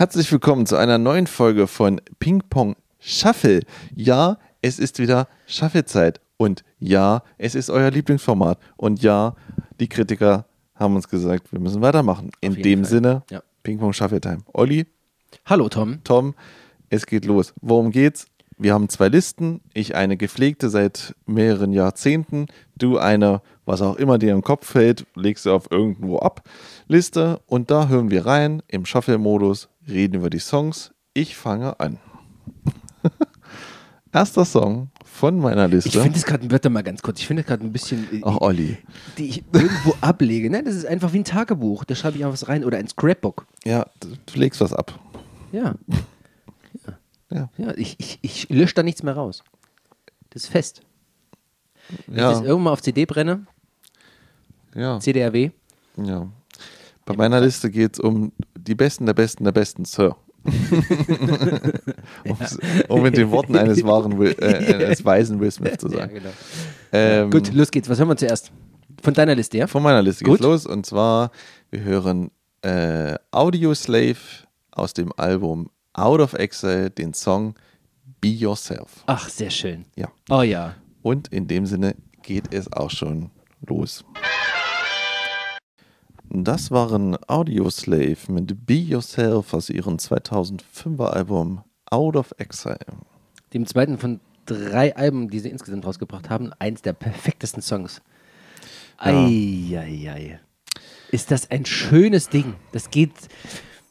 Herzlich willkommen zu einer neuen Folge von Ping Pong Shuffle. Ja, es ist wieder Shuffle-Zeit. Und ja, es ist euer Lieblingsformat. Und ja, die Kritiker haben uns gesagt, wir müssen weitermachen. In dem Fall. Sinne, Ja. Ping Pong Shuffle Time. Olli, Hallo Tom. Tom, es geht los. Worum geht's? Wir haben zwei Listen. Ich eine gepflegte seit mehreren Jahrzehnten. Du eine, was auch immer dir im Kopf fällt, legst du auf irgendwo ab. Liste. Und da hören wir rein. Im Shuffle-Modus reden über die Songs. Ich fange an. Erster Song von meiner Ich Liste. finde es gerade, warte mal ganz kurz, ich finde es gerade ein bisschen, äh, Ach, Olli. die ich irgendwo ablege. Nein, das ist einfach wie ein Tagebuch. Da schreibe ich einfach was rein oder ein Scrapbook. Ja, du legst was ab. Ja. Ja. Ja, ich, ich, ich lösche da nichts mehr raus. Das ist fest. Wenn ich das Ja, irgendwann mal auf CD brenne, ja, CDRW, ja. Bei meiner Liste geht es um die Besten der Besten der Besten, Sir. Um's- um mit den Worten eines wahren Will, äh, eines weisen Will Smith zu ja, sagen. genau. Ähm, Gut, los geht's. Was hören wir zuerst? Von deiner Liste, ja? Von meiner Liste geht's Gut. los und zwar wir hören äh, Audio Slave aus dem Album Out of Exile den Song Be Yourself. Ach, sehr schön. Ja. Oh ja. Und in dem Sinne geht es auch schon los. Das waren Audioslave mit Be Yourself aus ihrem 2005er Album Out of Exile. Dem zweiten von drei Alben, die sie insgesamt rausgebracht haben, eins der perfektesten Songs. Eieiei. Ist das ein schönes Ding. Das geht,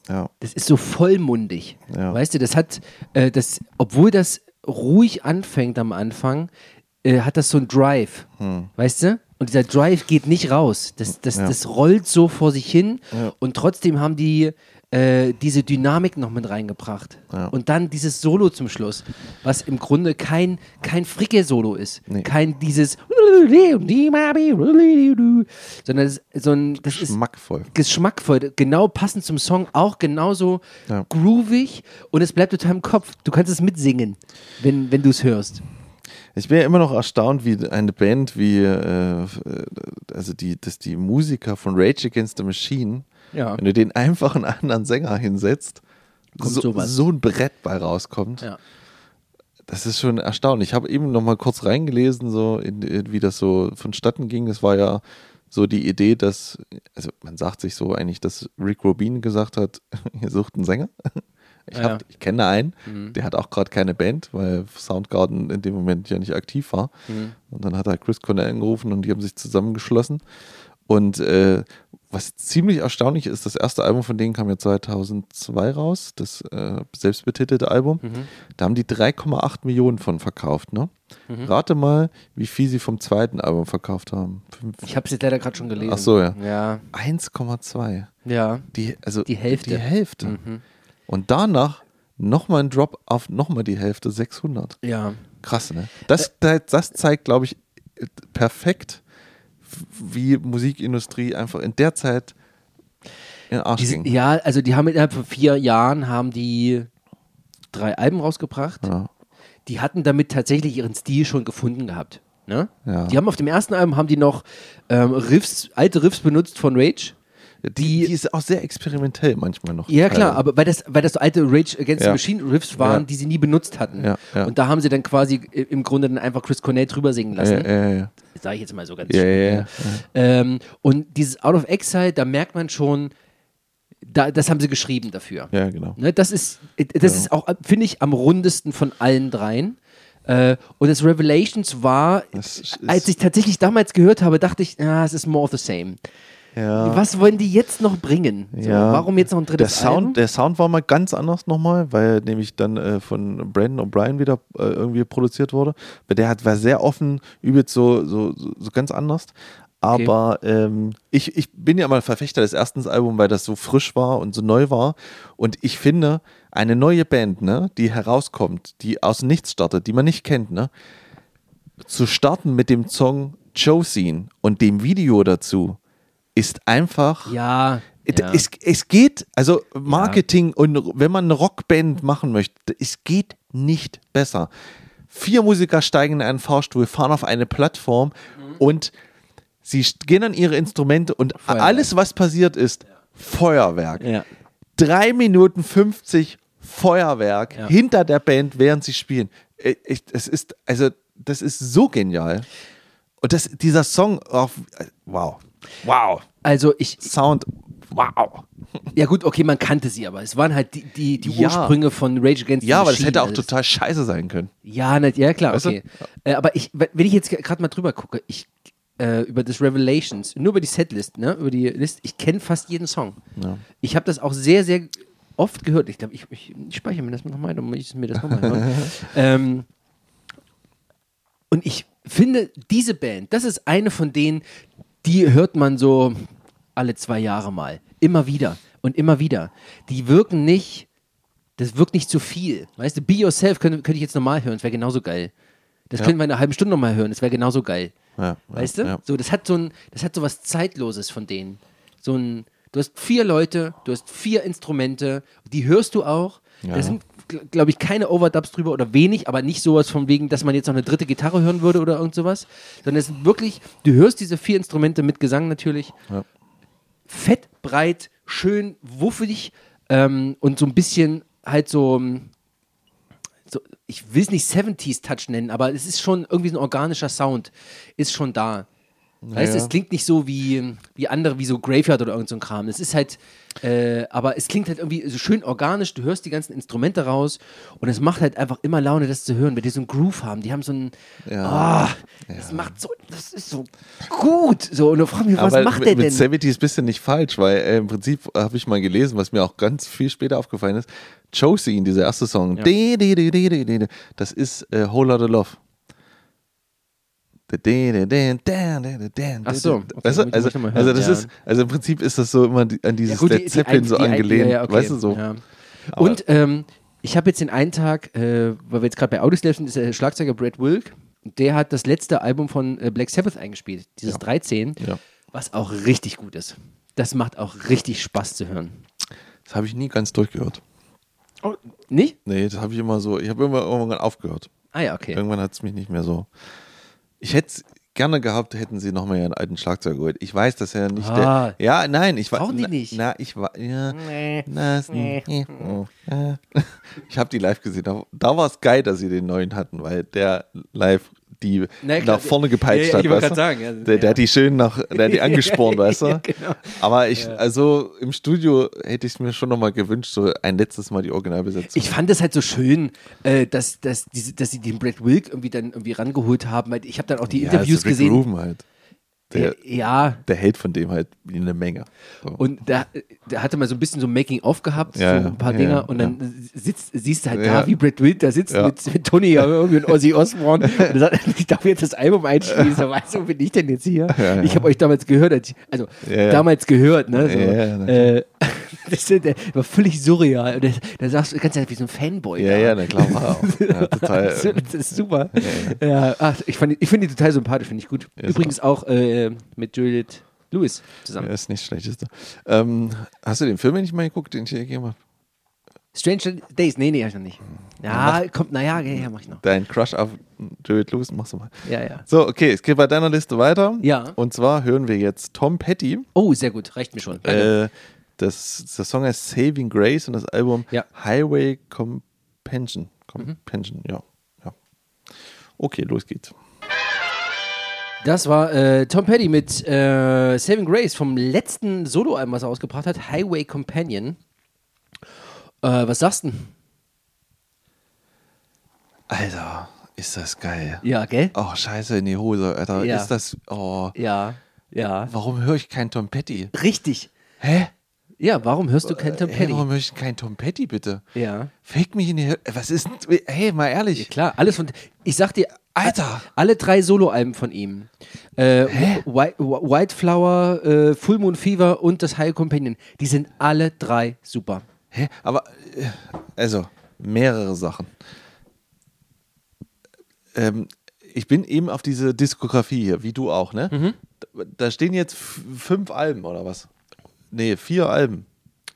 Ja, das ist so vollmundig. Ja. Weißt du, das hat, äh, das, obwohl das ruhig anfängt am Anfang, äh, hat das so ein Drive. Weißt du? Und dieser Drive geht nicht raus. Das, das, Ja. das rollt so vor sich hin Ja. und trotzdem haben die äh, diese Dynamik noch mit reingebracht. Ja. Und dann dieses Solo zum Schluss, was im Grunde kein, kein Fricke-Solo ist. Nee. Kein dieses sondern das, ist so ein, das ist schmackvoll. geschmackvoll, genau passend zum Song, auch genauso Ja. groovig und es bleibt total im Kopf. Du kannst es mitsingen, wenn, wenn du es hörst. Ich bin ja immer noch erstaunt, wie eine Band wie, äh, also die, dass die Musiker von Rage Against the Machine, Ja. wenn du den einfach einen anderen Sänger hinsetzt, so, so ein Brett bei rauskommt. Ja. Das ist schon erstaunlich. Ich habe eben noch mal kurz reingelesen, so in, in, wie das so vonstatten ging. Es war ja so die Idee, dass, also man sagt sich so eigentlich, dass Rick Rubin gesagt hat, ihr sucht einen Sänger. Ich, Ja, hab, ja. ich kenne einen, Mhm. der hat auch gerade keine Band, weil Soundgarden in dem Moment ja nicht aktiv war. Mhm. Und dann hat er Chris Cornell angerufen und die haben sich zusammengeschlossen. Und äh, was ziemlich erstaunlich ist, das erste Album von denen kam ja 2002 raus, das äh, selbstbetitelte Album. Mhm. Da haben die 3,8 Millionen von verkauft. Ne? Mhm. Rate mal, wie viel sie vom zweiten Album verkauft haben. Fünf- Ich habe es jetzt leider gerade schon gelesen. Ach so, ja. Ja, 1,2. ja. Die, also Die Hälfte. Die Hälfte. Mhm. Und danach nochmal ein Drop auf nochmal die Hälfte, 600. Ja. Krass, ne? Das, das zeigt, glaube ich, perfekt, wie Musikindustrie einfach in der Zeit in Arsch Die, ging. ja, also die haben innerhalb von vier Jahren haben die drei Alben rausgebracht. Ja. Die hatten damit tatsächlich ihren Stil schon gefunden gehabt. Ne? Ja. Die haben auf dem ersten Album haben die noch ähm, Riffs, alte Riffs benutzt von Rage. Die, die ist auch sehr experimentell manchmal noch. Ja, klar, aber weil das, weil das so alte Rage Against the Machine Riffs waren, die sie nie benutzt hatten. Und da haben sie dann quasi i- im Grunde dann einfach Chris Cornell drüber singen lassen. Ja, ja, ja. Sag ich jetzt mal so ganz ja. Ähm, und dieses Out of Exile, da merkt man schon, da, das haben sie geschrieben dafür. ja, genau. Ne, das ist, das ist auch, finde ich, am rundesten von allen dreien. Äh, und das Revelations war, Das ist- als ich tatsächlich damals gehört habe, dachte ich, ah, es ist more of the same. Ja. Was wollen die jetzt noch bringen? So, Ja. Warum jetzt noch ein Der drittes Sound, Album? der Sound war mal ganz anders nochmal, weil nämlich dann äh, von Brandon O'Brien wieder äh, irgendwie produziert wurde. Weil der hat, war sehr offen, übelst so, so, so, ganz anders. Aber ähm, ich, ich bin ja mal Verfechter des ersten Albums, weil das so frisch war und so neu war. Und ich finde, eine neue Band, ne, die herauskommt, die aus Nichts startet, die man nicht kennt, ne, zu starten mit dem Song Josine und dem Video dazu, ist einfach ja, ja. es, es geht, also Marketing und wenn man eine Rockband machen möchte, es geht nicht besser. Vier Musiker steigen in einen Fahrstuhl, fahren auf eine Plattform und sie gehen an ihre Instrumente und Feuerwerk. alles, was passiert ist, Feuerwerk. ja. drei Minuten 50 Feuerwerk Ja. hinter der Band, während sie spielen. Äh, Ich, es ist, also, das ist so genial. Und das, dieser Song, auch, wow. Wow. Also ich, Sound, wow. ja gut, okay, man kannte sie, aber es waren halt die, die, die Ja. Ursprünge von Rage Against the Ja, aber das Machine. hätte auch Also total scheiße sein können. Ja, nicht, ja klar, Weißt okay. Äh, aber ich, wenn ich jetzt gerade mal drüber gucke, ich äh, über das Revelations, nur über die Setlist, ne, über die List, ich kenne fast jeden Song. Ich habe das auch sehr, sehr oft gehört. Ich glaube, ich, ich, ich speichere mir das nochmal, dann muss ich mir das nochmal ähm, und ich finde, diese Band, das ist eine von denen, die hört man so alle zwei Jahre mal. Immer wieder und immer wieder. Die wirken nicht, das wirkt nicht zu viel. Weißt du, Be Yourself könnte, könnte ich jetzt nochmal hören, das wäre genauso geil. Das Ja. könnten wir in einer halben Stunde nochmal hören, das wäre genauso geil. Ja, Weißt ja, du? So, das hat so ein, das hat so was Zeitloses von denen. So ein, du hast vier Leute, du hast vier Instrumente, die hörst du auch. Ja. Da sind, glaube ich, keine Overdubs drüber oder wenig, aber nicht sowas von wegen, dass man jetzt noch eine dritte Gitarre hören würde oder irgend sowas. Sondern es sind wirklich, du hörst diese vier Instrumente mit Gesang natürlich. Ja. Fett, breit, schön, wuffig ähm, und so ein bisschen halt so, ähm, so ich will es nicht 70s Touch nennen, aber es ist schon irgendwie so ein organischer Sound, ist schon da. Weißt du, Ja. es klingt nicht so wie, wie andere, wie so Graveyard oder irgend so ein Kram. Es ist halt, äh, aber es klingt halt irgendwie so schön organisch. Du hörst die ganzen Instrumente raus und es macht halt einfach immer Laune, das zu hören, weil die so einen Groove haben. Die haben so einen, Ja. ah, das macht so, das ist so gut. So, und du fragst mich, was Aber macht mit, der mit denn? 70 ist ein bisschen nicht falsch, weil äh, im Prinzip habe ich mal gelesen, was mir auch ganz viel später aufgefallen ist. Josie, dieser erste Song, Ja. das ist äh, Whole Lotta Love. Ach so, okay, weißt du? Also, hören, also das ja. ist, also im Prinzip ist das so immer die, an dieses gut, die- Led die Zeppelin so die ein- angelehnt, ja, ja, okay. weißt du so. Ja. Und ähm, ich habe jetzt den einen Tag, äh, weil wir jetzt gerade bei Audioslave sind, ist der Schlagzeuger Brad Wilk. Der hat das letzte Album von äh, Black Sabbath eingespielt, dieses 13, Ja. was auch richtig gut ist. Das macht auch richtig Spaß zu hören. Das habe ich nie ganz durchgehört. Oh, nicht? Nee, das habe ich immer so, ich habe immer irgendwann aufgehört. Ah ja, okay. Irgendwann hat es mich nicht mehr so. Ich hätte es gerne gehabt, hätten sie nochmal ihren alten Schlagzeug geholt. Ich weiß, dass er nicht Ah. der. Ja, nein, ich war. Brauchen die nicht? Na, ich war. Ja, Nee. na, nee. ja. Ich habe die live gesehen. Da, da war es geil, dass sie den neuen hatten, weil der live die Na klar, nach vorne gepeitscht ja, ja, hat. weißt sagen, ja, der, hat die schön nach, der hat die angespornt, weißt du? Genau. Aber ich, also im Studio hätte ich mir schon nochmal gewünscht, so ein letztes Mal die Originalbesetzung. Ich fand das halt so schön, äh, dass, dass, diese, dass sie den Brad Wilk irgendwie dann irgendwie rangeholt haben. weil Ich habe dann auch die Interviews so Rick gesehen. Halt. Der, ja, der hält von dem halt eine Menge. So. Und da, der hatte mal so ein bisschen so ein Making-of gehabt, Ja, so ein paar ja, Dinger. ja, und dann sitzt, siehst du halt da, wie Brad Wild da sitzt mit, mit Tony ja, irgendwie und Ozzy Osbourne. und er sagt, ich darf jetzt das Album einschließen. Weißt du, wo bin ich denn jetzt hier? Ich habe euch damals gehört, als ich, also damals gehört, ne? So, Ja, ja, natürlich. äh, das war völlig surreal. Und da, da sagst du ganz wie so ein Fanboy. ja, da. ja, na klar. Ja, total. Das ist- das ist super. Ja, ach, ich, fand- ich finde die total sympathisch, finde ich gut. Übrigens auch äh, mit Juliet Lewis zusammen. Ja, ist nicht schlechteste. Ähm, hast du den Film nicht mal geguckt, den ich dir gegeben habe? Stranger Days, nee, nee, hab ich noch nicht. Ja, kommt, naja, ja, mach ich noch. Dein Crush auf Jared Lewis, machst du mal. Ja, ja. So, okay, es geht bei deiner Liste weiter. Ja. Und zwar hören wir jetzt Tom Petty. Oh, sehr gut, reicht mir schon. Äh, das, der Song heißt Saving Grace und das Album Ja. Highway Compension. Compension, ja. ja. Okay, los geht's. Das war äh, Tom Petty mit äh, Saving Grace vom letzten Soloalbum, was er ausgebracht hat, Highway Companion. Äh, was sagst du? Alter, ist das geil. Ja, gell? Oh, scheiße in die Hose, Alter. Ja. Ist das. Oh. Ja, ja. Warum höre ich kein Tom Petty? Richtig. Hä? Ja, warum hörst du kein Tom Hey, Petty? warum höre ich kein Tom Petty, bitte? Ja. Fick mich in die Hölle. Was ist denn. Hey, mal ehrlich. Klar, alles von. Ich sag dir, Alter. alle drei Soloalben von ihm. Äh, White, White Flower, äh, Full Moon Fever und das High Companion. Die sind alle drei super. Hä? Aber, äh, also, mehrere Sachen. Ähm, ich bin eben auf diese Diskografie hier, wie du auch, ne? Mhm. Da, stehen jetzt fünf Alben oder was? Nee, vier Alben.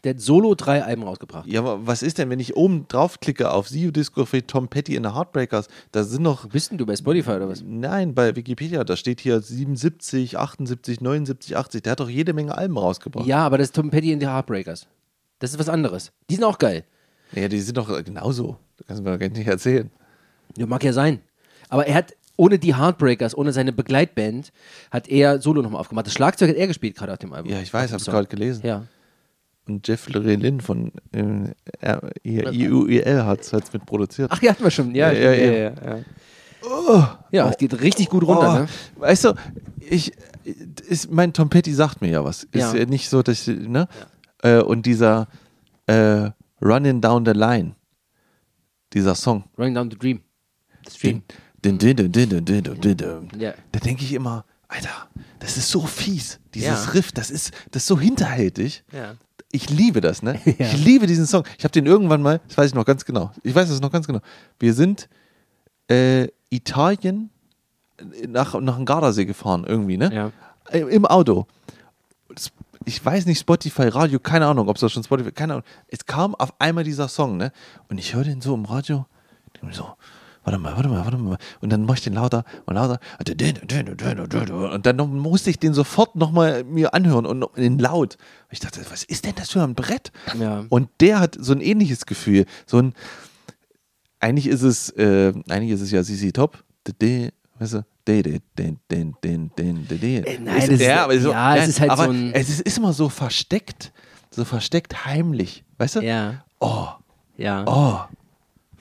Der hat solo drei Alben rausgebracht. Ja, aber was ist denn, wenn ich oben drauf klicke auf See You Discography Tom Petty in the Heartbreakers? Da sind noch. Bist denn du bei Spotify oder was? Nein, bei Wikipedia, da steht hier 77, 78, 79, 80. Der hat doch jede Menge Alben rausgebracht. Ja, aber das ist Tom Petty in the Heartbreakers. Das ist was anderes. Die sind auch geil. Ja, die sind doch genauso. Das kannst du mir gar nicht erzählen. Ja, mag ja sein. Aber er hat ohne die Heartbreakers, ohne seine Begleitband, hat er Solo nochmal aufgemacht. Das Schlagzeug hat er gespielt gerade auf dem Album. Ja, ich weiß, habe Song. gerade gelesen. Ja. Und Jeff Lynn von äh, IUIL hat es mitproduziert. Ach ja, hatten wir schon. Ja, ja, ja. ja, Oh, ja, es geht richtig gut runter. Oh. ne? Weißt du, ich, ist, mein Tom Petty sagt mir ja was. Ist ja, nicht so, dass, ne? Äh, und dieser äh, Running Down the Line, dieser Song. Running Down the Dream. The Da denke ich immer, Alter, das ist so fies. Dieses Riff, das ist, das ist so hinterhältig. Ja. Ich liebe das, ne? Ja. Ich liebe diesen Song. Ich habe den irgendwann mal, das weiß ich noch ganz genau. Ich weiß es noch ganz genau. Wir sind äh, Italien äh, nach, nach dem Gardasee gefahren, irgendwie, ne? Ja. Äh, Im Auto. Das- Ich weiß nicht, Spotify, Radio, keine Ahnung, ob es da schon Spotify, keine Ahnung. Es kam auf einmal dieser Song, ne? Und ich höre den so im Radio, denk mir so, warte mal, warte mal, warte mal. Und dann mache ich den lauter und lauter. Und dann musste ich den sofort nochmal mir anhören und in laut. Ich dachte, was ist denn das für ein Brett? Ja. Und der hat so ein ähnliches Gefühl. So ein, eigentlich ist es, äh, eigentlich ist es ja CC Top. Weißt du? De- de- de- de- de- de- de- de. Äh, nein, Ist- das ist- ja, aber so, ja, es nein, ist halt aber so ein- Es ist, ist immer so versteckt, so versteckt heimlich. Weißt du? Ja. Oh, Ja. oh.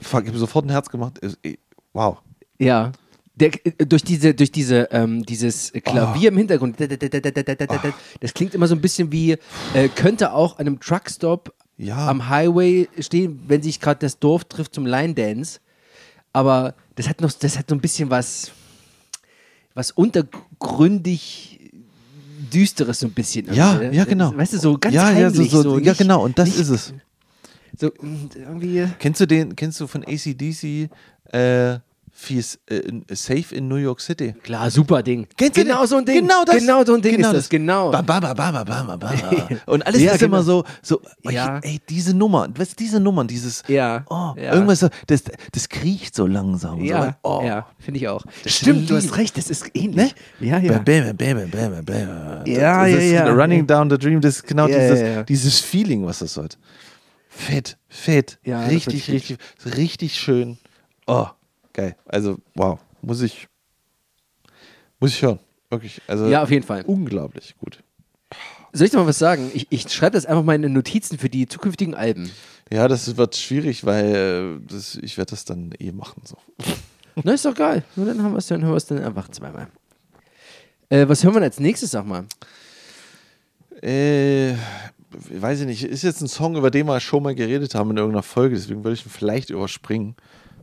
Ich habe sofort ein Herz gemacht. Eh, Wow. Ja. Der, äh, durch diese, durch diese, ähm, dieses Klavier im Hintergrund, das klingt immer so ein bisschen wie, äh, könnte auch an einem Truckstop Ja. am Highway stehen, wenn sich gerade das Dorf trifft zum Line Dance. Aber das hat noch, das hat so ein bisschen was, was untergründig düsteres so ein bisschen. Ja, ja, äh, genau. Weißt du, so ganz ja, ja, so, heimlich. so, so ja, genau. Und das nicht- ist es. So, irgendwie. Kennst du den, kennst du von ACDC äh, Fies, äh, Safe in New York City? Klar, super Ding. Kennst du genau den? so ein Ding. Genau das. Genau so ein Ding Genau ist das. das. Genau. Ba, ba, ba, ba, ba, ba, ba. Und alles Ja, ist genau. immer so, so Ja. ey, diese Nummer, was diese Nummern, dieses, Ja, oh, ja. irgendwas so, das, das kriecht so langsam. Ja, so, oh. ja, finde ich auch. Das Stimmt, du hast recht, das ist ähnlich. Ja, ja. Bam, bam, bam, bam. Ja, das ja, ja. Running Down the Dream, das ist genau dieses, dieses Feeling, was das hat. Fett, fett. Ja, richtig, wird richtig, richtig schön. Oh, geil. Also, wow. Muss ich, muss ich hören. Wirklich. Also, Ja, auf jeden Fall. unglaublich gut. Soll ich dir mal was sagen? Ich, ich schreibe das einfach mal in Notizen für die zukünftigen Alben. Ja, das wird schwierig, weil äh, das, ich werde das dann eh machen. So. Na, ist doch geil. Nur dann haben wir es dann, hören wir es dann einfach zweimal. Äh, was hören wir denn als nächstes, sag mal? Äh, weiß ich nicht. Ist jetzt ein Song, über den wir schon mal geredet haben in irgendeiner Folge, deswegen würde ich ihn vielleicht überspringen.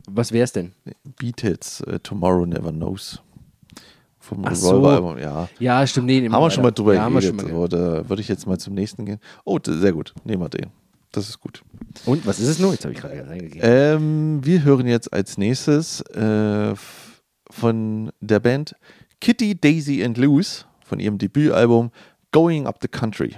Was wär's denn? Beatles, äh, Tomorrow Never Knows. Vom Ach so. Revolver-Album, ja. Ja, stimmt. Nee, Haben wir weiter. schon mal drüber ja, geredet. mal Oder würde ich jetzt mal zum nächsten gehen? Oh, sehr gut. Nehmen wir den. Das ist gut. Und was ist es nur? Jetzt habe ich gerade reingegeben. Ähm, wir hören jetzt als nächstes äh, von der Band Kitty, Daisy and Luz von ihrem Debütalbum Going Up the Country.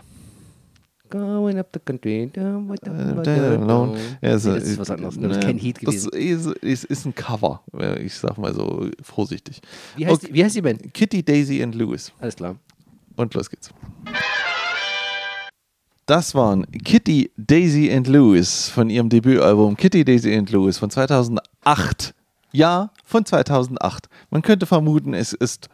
Going up the country. with the- Äh, Alone. Ja, Nee, das ist was anderes. Das ist kein Heat gewesen. Das ist, ist, ist ein Cover, äh, ich sag mal so vorsichtig. Wie heißt, Okay. die, wie heißt die Band? Kitty, Daisy and Lewis. Alles klar. Und los geht's. Das waren Kitty, Daisy and Lewis von ihrem Debütalbum Kitty, Daisy and Lewis von 2008. Ja, von 2008. Man könnte vermuten, es ist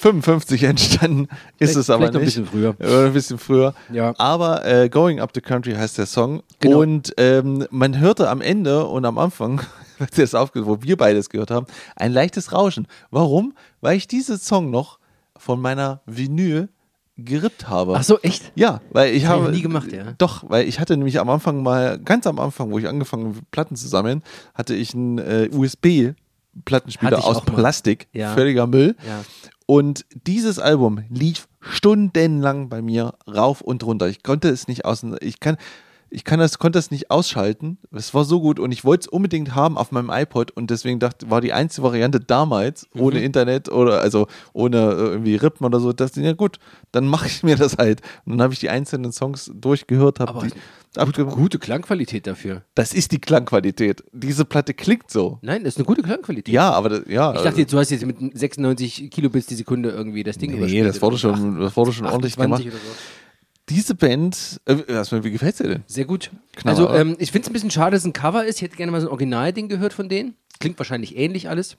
1955 entstanden, ist Vielleicht- es aber noch ein nicht. bisschen früher. Oder ein bisschen früher. Ja. Aber äh, Going Up the Country heißt der Song. Genau. Und ähm, man hörte am Ende und am Anfang, das wo wir beides gehört haben, ein leichtes Rauschen. Warum? Weil ich diesen Song noch von meiner Vinyl gerippt habe. Ach so, echt? Ja, weil ich Das hab ich habe. noch nie gemacht, ja. Doch, weil ich hatte nämlich am Anfang mal, ganz am Anfang, wo ich angefangen habe, Platten zu sammeln, hatte ich einen äh, USB-Plattenspieler Hatte ich aus. Plastik. Ja. Völliger Müll. Ja. Und dieses Album lief stundenlang bei mir rauf und runter. Ich konnte es nicht außen, ich kann, ich kann das, konnte das nicht ausschalten. Es war so gut und ich wollte es unbedingt haben auf meinem iPod und deswegen dachte, war die einzige Variante damals, Mhm. ohne Internet oder also ohne äh, irgendwie Rippen oder so, dass ja gut, dann mache ich mir das halt. Und dann habe ich die einzelnen Songs durchgehört, habe die Gute, gute Klangqualität dafür. Das ist die Klangqualität. Diese Platte klingt so. Nein, das ist eine gute Klangqualität. Ja, aber das, ja. Ich dachte jetzt, du hast jetzt mit 96 Kilobits die Sekunde irgendwie das Ding nee, das wurde schon, das wurde schon ordentlich 28 gemacht. so. Diese Band, äh, erstmal, wie gefällt dir denn? Sehr gut. Knaller, also ähm, ich finde es ein bisschen schade, dass es ein Cover ist. Ich hätte gerne mal so ein Originalding gehört von denen. Klingt wahrscheinlich ähnlich alles.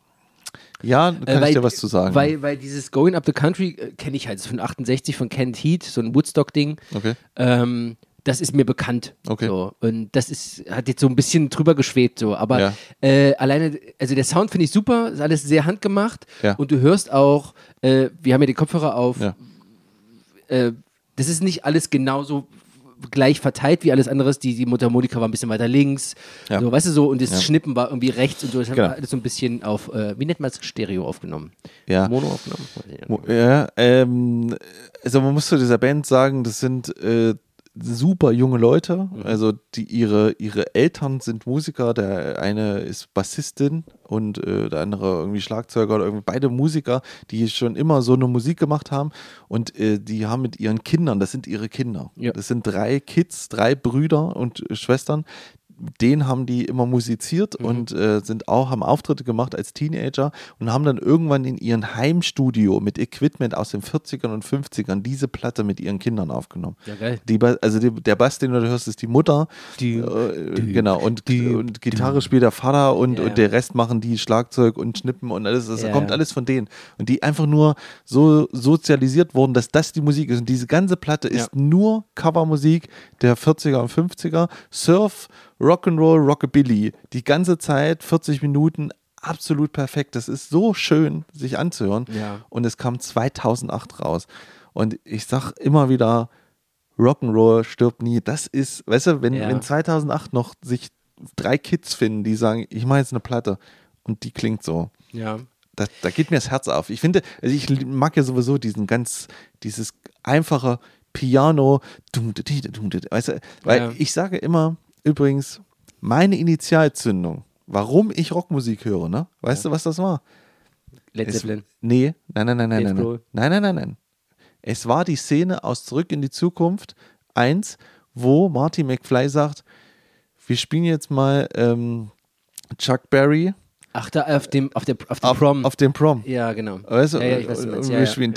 Ja, kann Äh, weil, ich dir was zu sagen. Weil, weil dieses Going Up the Country äh, kenne ich halt. Das ist von 68 von Kent Heat, so ein Woodstock-Ding. okay. Ähm, das ist mir bekannt. Okay. So. Und das ist, hat jetzt so ein bisschen drüber geschwebt, so. Aber Ja. äh, alleine, also der Sound finde ich super, ist alles sehr handgemacht. Ja. Und du hörst auch, äh, wir haben ja die Kopfhörer auf, Ja. Das ist nicht alles genauso gleich verteilt wie alles andere. Die, die Mundharmonika war ein bisschen weiter links. Ja. So, weißt du so, und das Ja. Schnippen war irgendwie rechts und so. Das haben Genau. wir alles so ein bisschen auf, äh, wie nennt man es, Stereo aufgenommen. Ja. Mono aufgenommen. Ja, ähm, also man muss zu dieser Band sagen, das sind äh, super junge Leute. Also die ihre ihre Eltern sind Musiker. Der eine ist Bassistin und äh, der andere irgendwie Schlagzeuger oder irgendwie beide Musiker, die schon immer so eine Musik gemacht haben und äh, die haben mit ihren Kindern, das sind ihre Kinder. Ja. Das sind drei Kids, drei Brüder und Schwestern. Den haben die immer musiziert und äh, sind auch, haben Auftritte gemacht als Teenager und haben dann irgendwann in ihren Heimstudio mit Equipment aus den 40ern und 50ern diese Platte mit ihren Kindern aufgenommen. Ja, geil. Die, also die, der Bass, den du hörst, ist die Mutter. Die- äh, die- genau. Und, die- und Gitarre spielt der Vater und, Ja, und der Rest machen die Schlagzeug und Schnippen und alles. Das Ja, kommt alles von denen. Und die einfach nur so sozialisiert wurden, dass das die Musik ist. Und diese ganze Platte ist nur Covermusik der 40er und 50er. Surf, Rock'n'Roll, Rockabilly. Die ganze Zeit, 40 Minuten, absolut perfekt. Das ist so schön, sich anzuhören. Ja. Und es kam 2008 raus. Und ich sag immer wieder, Rock'n'Roll stirbt nie. Das ist, weißt du, wenn, Ja. wenn 2008 noch sich drei Kids finden, die sagen, ich mache jetzt eine Platte und die klingt so. Ja. Da, da geht mir das Herz auf. Ich finde, also ich mag ja sowieso diesen ganz, dieses einfache Piano, weißt du, weil Ja. ich sage immer, übrigens, meine Initialzündung, warum ich Rockmusik höre, ne? Weißt du, was das war? Led Es, Zeppelin. nee, nein, nein, nein, nein, nein, nein, nein, nein, nein, nein. Es war die Szene aus Zurück in die Zukunft 1, wo Marty McFly sagt, wir spielen jetzt mal ähm, Chuck Berry Ach, da auf dem, auf der, auf dem auf, Prom. auf dem Prom. ja, genau. Weißt du, ja, ja, ich weiß, was du und wir spielen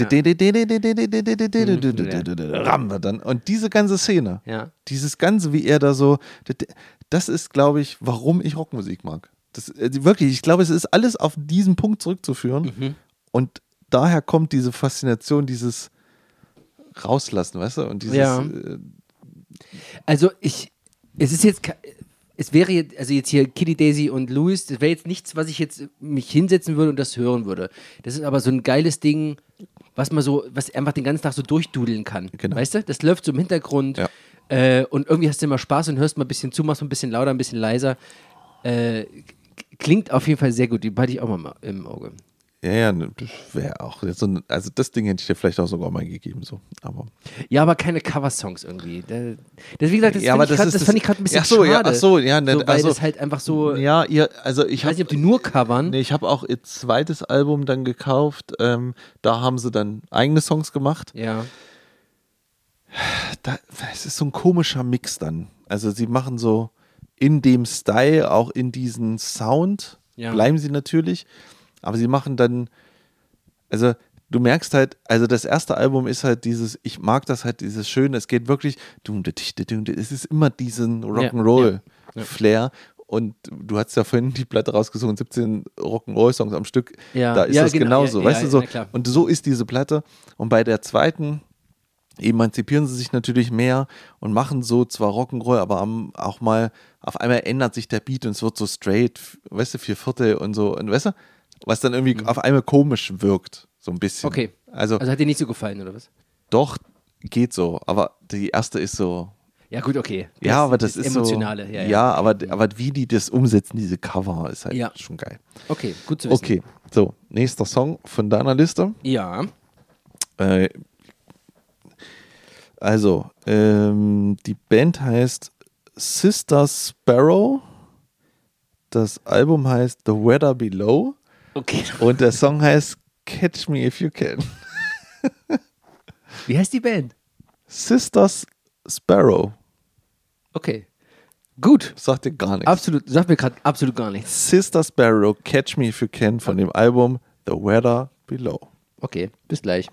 dann. Und diese ganze Szene, Ja. dieses Ganze, wie er da so, das ist, glaube ich, warum ich Rockmusik mag. Das, wirklich, ich glaube, es ist alles auf diesen Punkt zurückzuführen. Mhm. Und daher kommt diese Faszination, dieses Rauslassen, weißt du? Und dieses, Ja. Also ich, es ist jetzt, es wäre jetzt, also jetzt hier Kitty Daisy und Louis, das wäre jetzt nichts, was ich jetzt mich hinsetzen würde und das hören würde. Das ist aber so ein geiles Ding, was man so, was einfach den ganzen Tag so durchdudeln kann. Genau. Weißt du? Das läuft so im Hintergrund Ja. äh, und irgendwie hast du immer Spaß und hörst mal ein bisschen zu, machst mal ein bisschen lauter, ein bisschen leiser. Äh, klingt auf jeden Fall sehr gut, die behalte ich auch mal ma- im Auge. Ja, ja, wäre auch. So ein, also das Ding hätte ich dir vielleicht auch sogar mal gegeben, so. Aber Ja, aber keine Coversongs irgendwie. Da- Das, wie gesagt, das, Ja, fand ich das grad- das das- fand ich gerade ein bisschen Ach so, ja, schade. ach so, ja, ne, so, weil also- das halt einfach so, ja, ihr, also ich ich weiß nicht, ob die nur covern. Nee, ich habe auch ihr zweites Album dann gekauft. Ähm, da haben sie dann eigene Songs gemacht. Ja. Da, es ist so ein komischer Mix dann. Also sie machen so in dem Style, auch in diesen Sound, Ja. bleiben sie natürlich. Aber sie machen dann, also du merkst halt, also das erste Album ist halt dieses, ich mag das halt, dieses Schöne, es geht wirklich, es ist immer diesen Rock'n'Roll-Flair. Und du hast ja vorhin die Platte rausgesucht, 17 Rock'n'Roll-Songs am Stück. Ja. Da ist Ja, das genau, genauso, ja, weißt ja, du so. Und so ist diese Platte. Und bei der zweiten emanzipieren sie sich natürlich mehr und machen so zwar Rock'n'Roll, aber auch mal, auf einmal ändert sich der Beat und es wird so straight, weißt du, vier Viertel und so, und weißt du, was dann irgendwie auf einmal komisch wirkt, so ein bisschen. Mhm. Okay. Also, Also hat dir nicht so gefallen, oder was? doch, geht so, aber die erste ist so, Ja, gut, okay. ja, aber das ist Emotionale, so, ja, ja, ja. aber, aber wie die das umsetzen, diese Cover, ist halt Ja. schon geil. Okay, gut zu wissen. Okay, so, nächster Song von deiner Liste. Ja. Äh, also, ähm, die Band heißt Sister Sparrow. Das Album heißt The Weather Below. Okay. Und der Song heißt Catch Me If You Can. Wie heißt die Band? Sisters Sparrow. Okay. Gut. Sagt dir gar nichts. Absolut, sagt mir gerade absolut gar nichts. Sister Sparrow, Catch Me If You Can von dem Album The Weather Below. Okay, bis gleich.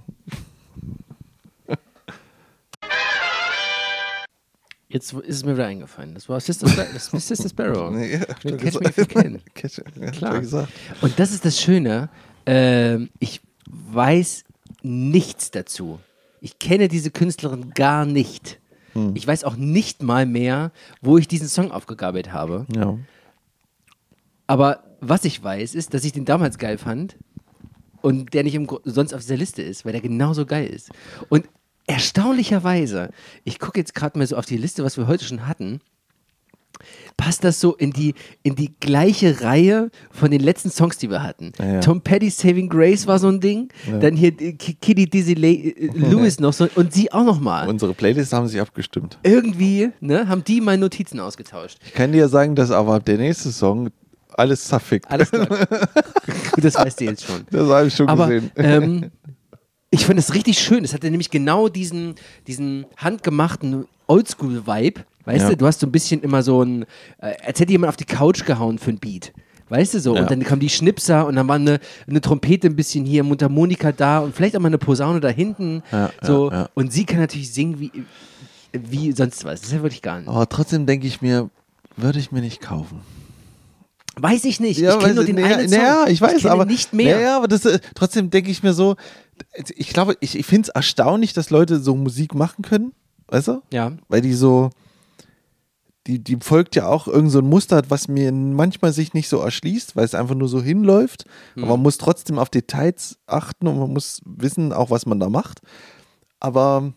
Jetzt ist es mir wieder eingefallen. Das war Sister, Sparrow. das ist Sister Sparrow. Nee, ja, Catch Me If You Can. Catch, ja, Klar. Gesagt. Und das ist das Schöne. Äh, ich weiß nichts dazu. Ich kenne diese Künstlerin gar nicht. Hm. Ich weiß auch nicht mal mehr, wo ich diesen Song aufgegabelt habe. Ja. Aber was ich weiß, ist, dass ich den damals geil fand und der nicht im, sonst auf dieser Liste ist, weil der genauso geil ist. Und erstaunlicherweise, ich gucke jetzt gerade mal so auf die Liste, was wir heute schon hatten, passt das so in die, in die gleiche Reihe von den letzten Songs, die wir hatten. Ja, ja. Tom Petty Saving Grace war so ein Ding, ja. dann hier Kitty Dizzy äh, Lewis noch so und sie auch noch mal. Unsere Playlists haben sich abgestimmt. Irgendwie ne, haben die meine Notizen ausgetauscht. Ich kann dir sagen, dass aber der nächste Song alles zerfickt. Alles klar. das weißt du jetzt schon. Das habe ich schon aber, gesehen. Ähm, ich finde es richtig schön. Es hatte nämlich genau diesen, diesen handgemachten Oldschool-Vibe. Weißt ja. du, du hast so ein bisschen immer so ein, äh, als hätte jemand auf die Couch gehauen für ein Beat. Weißt du so? Ja. Und dann kam die Schnipser und dann war eine, eine Trompete ein bisschen hier, Mundharmonika da und vielleicht auch mal eine Posaune da hinten. Ja, so. Und sie kann natürlich singen wie, wie sonst was. Das ist ja wirklich gar nicht. Aber trotzdem denke ich mir, würde ich mir nicht kaufen. Weiß ich nicht. Ja, ich kenne nur den naja, einen Song. Naja, ich weiß, ich aber nicht mehr. Naja, aber das, äh, trotzdem denke ich mir so, ich glaube, ich, ich finde es erstaunlich, dass Leute so Musik machen können, weißt du? Ja. Weil die so, die, die folgt ja auch irgend so ein Muster, was mir manchmal sich nicht so erschließt, weil es einfach nur so hinläuft. Mhm. Aber man muss trotzdem auf Details achten und man muss wissen, auch was man da macht. Aber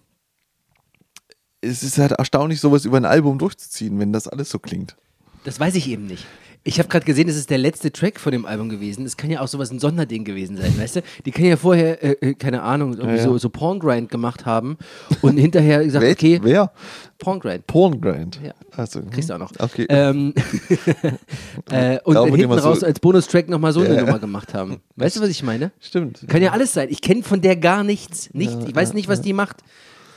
es ist halt erstaunlich, sowas über ein Album durchzuziehen, wenn das alles so klingt. Das weiß ich eben nicht. Ich habe gerade gesehen, es ist der letzte Track von dem Album gewesen. Es kann ja auch sowas ein Sonderding gewesen sein, weißt du? Die können ja vorher, äh, äh keine Ahnung, ja, ja. so, so Porngrind gemacht haben und hinterher gesagt, Wer? okay. Wer? Porngrind. Porngrind. Ja. Also, Kriegst du auch noch. Okay. Ähm, äh, und ja, hinten raus so als Bonustrack nochmal so eine Nummer gemacht haben. Weißt du, was ich meine? Stimmt. Kann ja alles sein. Ich kenne von der gar nichts. Nicht. ich weiß nicht, was die macht.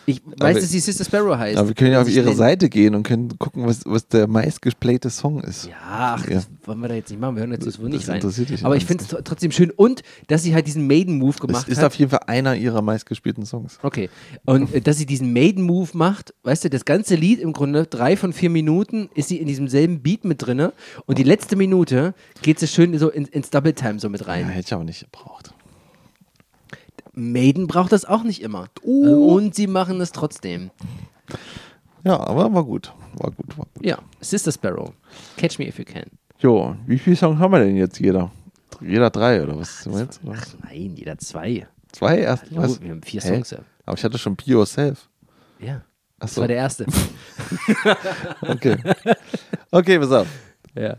Ich weiß, dass sie Sister Sparrow heißt. Aber wir können ja auf ihre Seite gehen und können gucken, was, was der meistgesplayte Song ist. Ja, ach, ja. das wollen wir da jetzt nicht machen. Wir hören jetzt das wohl nicht rein. Aber ich finde es trotzdem schön. Und, dass sie halt diesen Maiden-Move gemacht hat. Das ist auf jeden Fall einer ihrer meistgespielten Songs. Okay. Und äh, dass sie diesen Maiden-Move macht, weißt du, das ganze Lied im Grunde, drei von vier Minuten, ist sie in diesem selben Beat mit drin. Und die letzte Minute geht sie schön so in, ins Double-Time so mit rein. Ja, hätte ich aber nicht gebraucht. Maiden braucht das auch nicht immer. Uh. Und sie machen es trotzdem. Ja, aber war gut. War gut, war gut. Ja, Sister Sparrow. Catch me if you can. Jo, wie viele Songs haben wir denn jetzt jeder? Jeder drei oder was? Ach, ach nein, jeder zwei. Zwei erst? Was? Wir haben vier Hä? Songs. Ja. Aber ich hatte schon Be Yourself. Ja. Ach so. Das war der erste. okay. Okay, pass auf. Ja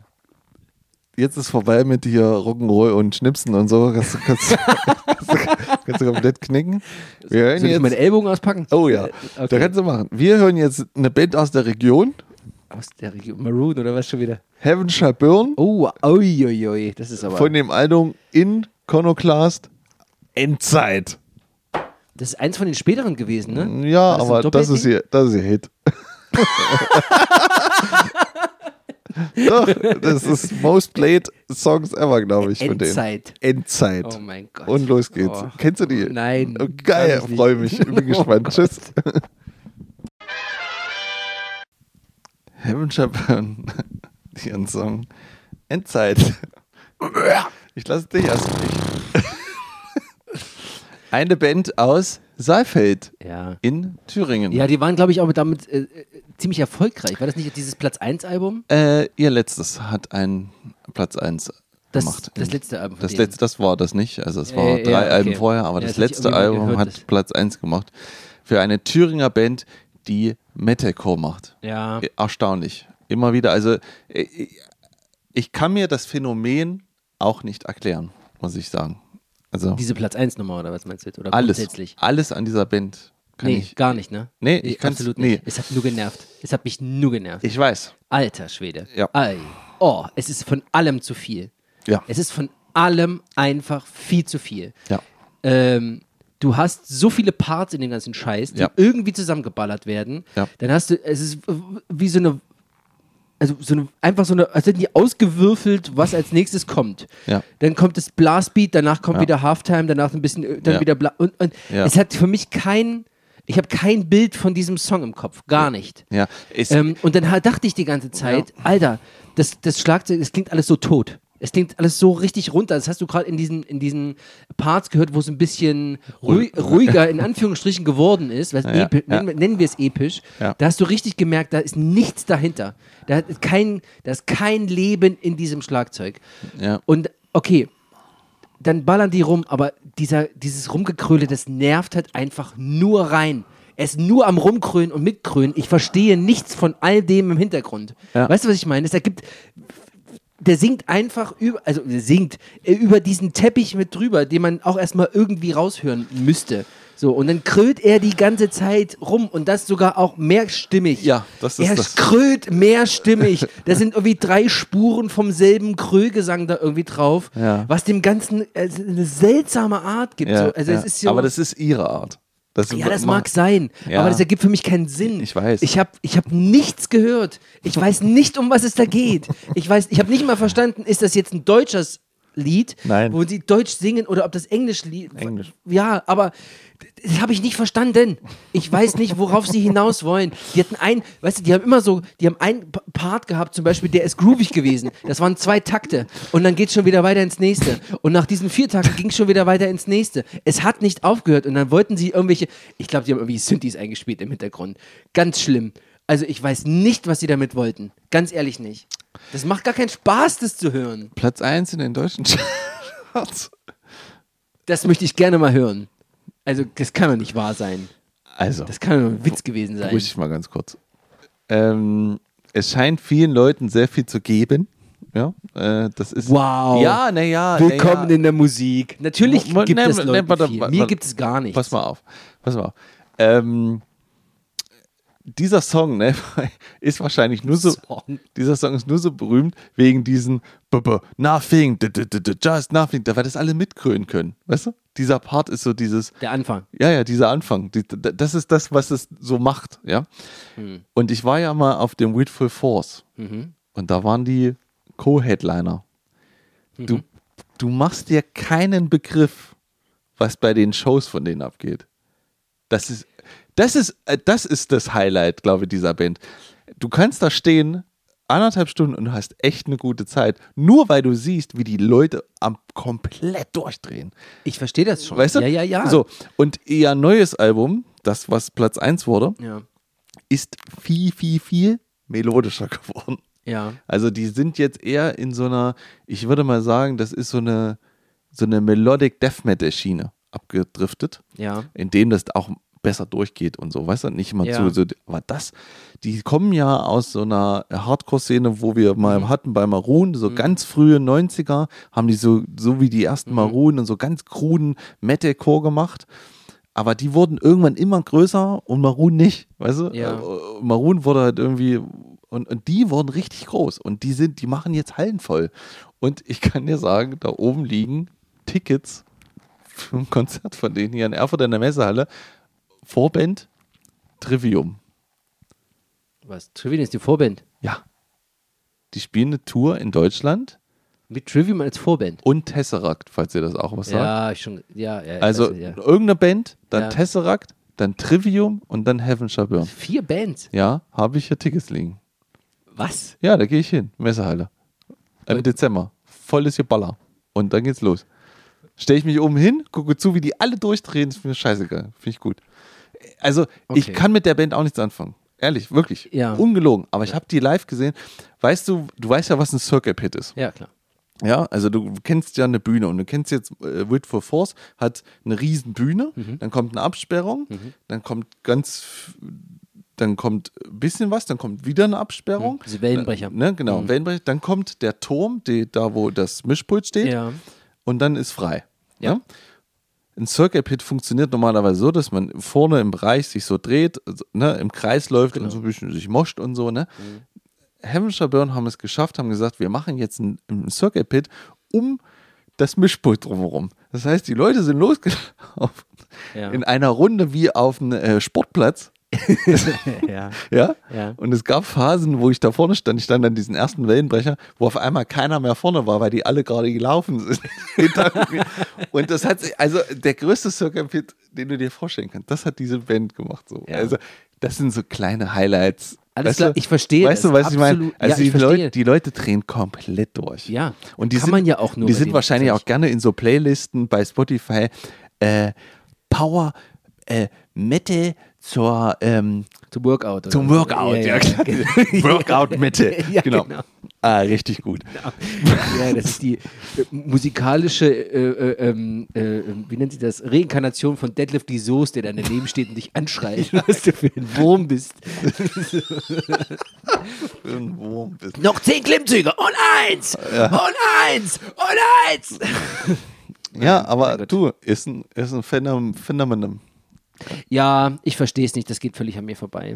jetzt ist vorbei mit hier Rock'n'Roll und Schnipsen und so. Kannst, kannst, kannst, kannst du komplett knicken. Wir hören Soll jetzt, ich meinen Ellbogen auspacken? Oh ja, okay. da kannst du machen. Wir hören jetzt eine Band aus der Region. Aus der Region? Maroon oder was schon wieder? Heaven Shall Burn. Oh, oi, oi, das ist aber... Von dem Album Iconoclast Endzeit. Das ist eins von den späteren gewesen, ne? Ja, aber das ist, ihr, das ist ihr Hit. Doch, das ist Most Played Songs ever, glaube ich, von denen. Endzeit. Endzeit. Oh mein Gott. Und los geht's. Oh. Kennst du die? Nein. Oh, geil, freue mich. Bin gespannt. Oh Tschüss. Heaven Shepherd, ihren Song Endzeit. Ich lasse dich erst nicht. Eine Band aus Saalfeld ja. in Thüringen. Ja, die waren, glaube ich, auch damit äh, äh ziemlich erfolgreich. War das nicht dieses Platz 1 Album? Äh, ihr letztes hat ein Platz 1 das, gemacht. Das letzte Album. Das, letzte, das war das nicht. Also es war äh, drei ja, okay. Alben vorher, aber ja, das, das letzte Album gehört, hat Platz 1 gemacht. Für eine Thüringer Band, die Metalcore macht. Ja. Äh, erstaunlich. Immer wieder. Also äh, ich kann mir das Phänomen auch nicht erklären, muss ich sagen. Also Diese Platz 1 Nummer oder was meinst du? Oder alles, alles an dieser Band kann nee, ich, gar nicht, ne? Nee, ich kann absolut nicht. Nee. Es hat nur genervt. Es hat mich nur genervt. Ich weiß. Alter Schwede. Ja. Ei. Oh, es ist von allem zu viel. Ja. Es ist von allem einfach viel zu viel. Ja. Ähm, du hast so viele Parts in dem ganzen Scheiß, die ja. irgendwie zusammengeballert werden. Ja. Dann hast du, es ist wie so eine also so eine, einfach so eine, als hätten die ausgewürfelt, was als nächstes kommt. Ja. Dann kommt das Blastbeat, danach kommt ja. wieder Halftime, danach ein bisschen, dann ja. wieder Bla und, und es hat für mich kein, Ich habe kein Bild von diesem Song im Kopf, gar nicht. Ähm, und dann dachte ich die ganze Zeit. Alter, das, das Schlagzeug, das klingt alles so tot. Es klingt alles so richtig runter. Das hast du gerade in diesen, in diesen Parts gehört, wo es ein bisschen ruhig, ruhiger in Anführungsstrichen geworden ist. Ja, ja. Nennen, nennen, wir es episch. Ja. Da hast du richtig gemerkt, da ist nichts dahinter. Da ist kein, da ist kein Leben in diesem Schlagzeug. Und okay, dann ballern die rum, aber dieser, dieses Rumgekröle, das nervt halt einfach nur rein. Er ist nur am Rumkrönen und Mitkrönen. Ich verstehe nichts von all dem im Hintergrund. Weißt du, was ich meine? Es ergibt der singt einfach über, also der singt äh, über diesen Teppich mit drüber, den man auch erstmal irgendwie raushören müsste. So, und dann krölt er die ganze Zeit rum und das sogar auch mehrstimmig. Ja, das ist er das. Er krölt mehrstimmig. da sind irgendwie drei Spuren vom selben Krögesang da irgendwie drauf, ja. was dem Ganzen äh, eine seltsame Art gibt. Ja, so, also ja. es ist so, Aber das ist ihre Art. Das ja, das mag sein, ja. aber das ergibt für mich keinen Sinn. Ich weiß. Ich habe ich hab nichts gehört. Ich weiß nicht, um was es da geht. Ich weiß, ich habe nicht mal verstanden, ist das jetzt ein deutsches Lied, Nein. wo sie Deutsch singen oder ob das Englisch Lied. Englisch. Ja, aber das habe ich nicht verstanden. Ich weiß nicht, worauf sie hinaus wollen. Die hatten ein, weißt du, die haben immer so, die haben einen Part gehabt, zum Beispiel, der ist groovig gewesen. Das waren zwei Takte. Und dann geht es schon wieder weiter ins nächste. Und nach diesen vier Takten ging es schon wieder weiter ins nächste. Es hat nicht aufgehört. Und dann wollten sie irgendwelche, ich glaube, die haben irgendwie Synthes eingespielt im Hintergrund. Ganz schlimm. Also ich weiß nicht, was sie damit wollten. Ganz ehrlich nicht. Das macht gar keinen Spaß, das zu hören. Platz 1 in den deutschen Charts. Das möchte ich gerne mal hören. Also, das kann doch nicht wahr sein. Also. Das kann doch ein Witz gewesen sein. Ruhig ich mal ganz kurz. Ähm, es scheint vielen Leuten sehr viel zu geben. Ja, äh, das ist. Wow. Ja, naja. Willkommen na ja. in der Musik. Natürlich gibt es Leute warte, viel. warte, Mir gibt es gar nichts. Pass mal auf. Pass mal auf. Ähm, dieser Song ne, ist wahrscheinlich nur so, Song. dieser Song ist nur so berühmt wegen diesen B -b Nothing, d -d -d Just Nothing, weil das alle mitkrönen können, weißt du? Dieser Part ist so dieses. Der Anfang. Ja, ja, dieser Anfang. Die, das ist das, was es so macht, ja. Hm. Und ich war ja mal auf dem Willful Force mhm. und da waren die Co-Headliner. Mhm. Du, du machst dir keinen Begriff, was bei den Shows von denen abgeht. Das ist das ist, äh, das ist das Highlight, glaube ich, dieser Band. Du kannst da stehen, anderthalb Stunden und hast echt eine gute Zeit. Nur weil du siehst, wie die Leute am komplett durchdrehen. Ich verstehe das schon. Weißt du? Ja, ja, ja. So, und ihr neues Album, das, was Platz 1 wurde, ja. ist viel, viel, viel melodischer geworden. Ja. Also die sind jetzt eher in so einer, ich würde mal sagen, das ist so eine, so eine Melodic Death Metal Schiene abgedriftet. Ja. In dem das auch besser durchgeht und so, weißt du, nicht immer ja. zu, so, aber das, die kommen ja aus so einer Hardcore-Szene, wo wir mal mhm. hatten bei Maroon, so mhm. ganz frühe 90er, haben die so, so wie die ersten mhm. Maroon und so ganz kruden Metalcore gemacht. Aber die wurden irgendwann immer größer und Maroon nicht, weißt du? Ja. Äh, Maroon wurde halt irgendwie und, und die wurden richtig groß und die sind, die machen jetzt Hallen voll. Und ich kann dir sagen, da oben liegen Tickets für ein Konzert von denen hier in Erfurt in der Messehalle Vorband Trivium. Was? Trivium ist die Vorband? Ja. Die spielen eine Tour in Deutschland. Mit Trivium als Vorband. Und Tesseract, falls ihr das auch was sagt. Ja, schon. Ja, ja, also weiß, ja. irgendeine Band, dann ja. Tesseract, dann Trivium und dann Heaven Shall Burn. Vier Bands? Ja, habe ich hier Tickets liegen. Was? Ja, da gehe ich hin. Messehalle. Im Dezember. Volles Baller. Und dann geht's los. Stelle ich mich oben hin, gucke zu, wie die alle durchdrehen, ist mir scheißegal. Finde ich gut. Also, okay. ich kann mit der Band auch nichts anfangen. Ehrlich, wirklich. Ja. Ungelogen. Aber ich habe die live gesehen. Weißt du, du weißt ja, was ein Circle Pit ist. Ja, klar. Ja, also du kennst ja eine Bühne und du kennst jetzt äh, Wit for Force hat eine riesen Bühne, mhm. dann kommt eine Absperrung, mhm. dann kommt ganz dann kommt ein bisschen was, dann kommt wieder eine Absperrung. Diese Wellenbrecher. Ne, genau, mhm. Wellenbrecher. Dann kommt der Turm, die, da wo das Mischpult steht. Ja. Und dann ist frei. Ja. ja? Ein Circle Pit funktioniert normalerweise so, dass man vorne im Bereich sich so dreht, also, ne, im Kreis läuft genau. und so ein bisschen sich moscht und so. Ne? Mhm. Heavenshire Burn haben es geschafft, haben gesagt, wir machen jetzt einen, Circle Pit um das Mischpult drumherum. Das heißt, die Leute sind losgelaufen ja. in einer Runde wie auf einem äh, Sportplatz ja. Ja? Ja. Und es gab Phasen, wo ich da vorne stand, ich stand an diesen ersten Wellenbrecher, wo auf einmal keiner mehr vorne war, weil die alle gerade gelaufen sind. Und das hat sich, also der größte Circuit Pit, den du dir vorstellen kannst, das hat diese Band gemacht. So. Ja. Also das sind so kleine Highlights. Alles Weißt klar, du, ich verstehe Weißt das, du, was ich meine? absolut. Also Ja, ich die. Leute, die Leute drehen komplett durch. Ja, Und die kann sind, man ja auch nur Die sind wahrscheinlich auch gerne in so Playlisten bei Spotify. Äh, Power äh, Metal zur ähm, Zum Workout. oder zum. Workout, ja, klar. Workout Mitte. Ja, genau. genau. Ah, richtig gut. Ja, das ist die äh, musikalische, äh, äh, ähm, äh, wie nennt sie das, Reinkarnation von Deadlift die Soße, der da daneben steht und dich anschreit, was du für ein Wurm bist. Für ein Wurm bist. Noch zehn Klimmzüge und eins und eins und eins. Ja, aber du, ist ein, ist ein Phänomen. Ja, ich verstehe es nicht, das geht völlig an mir vorbei.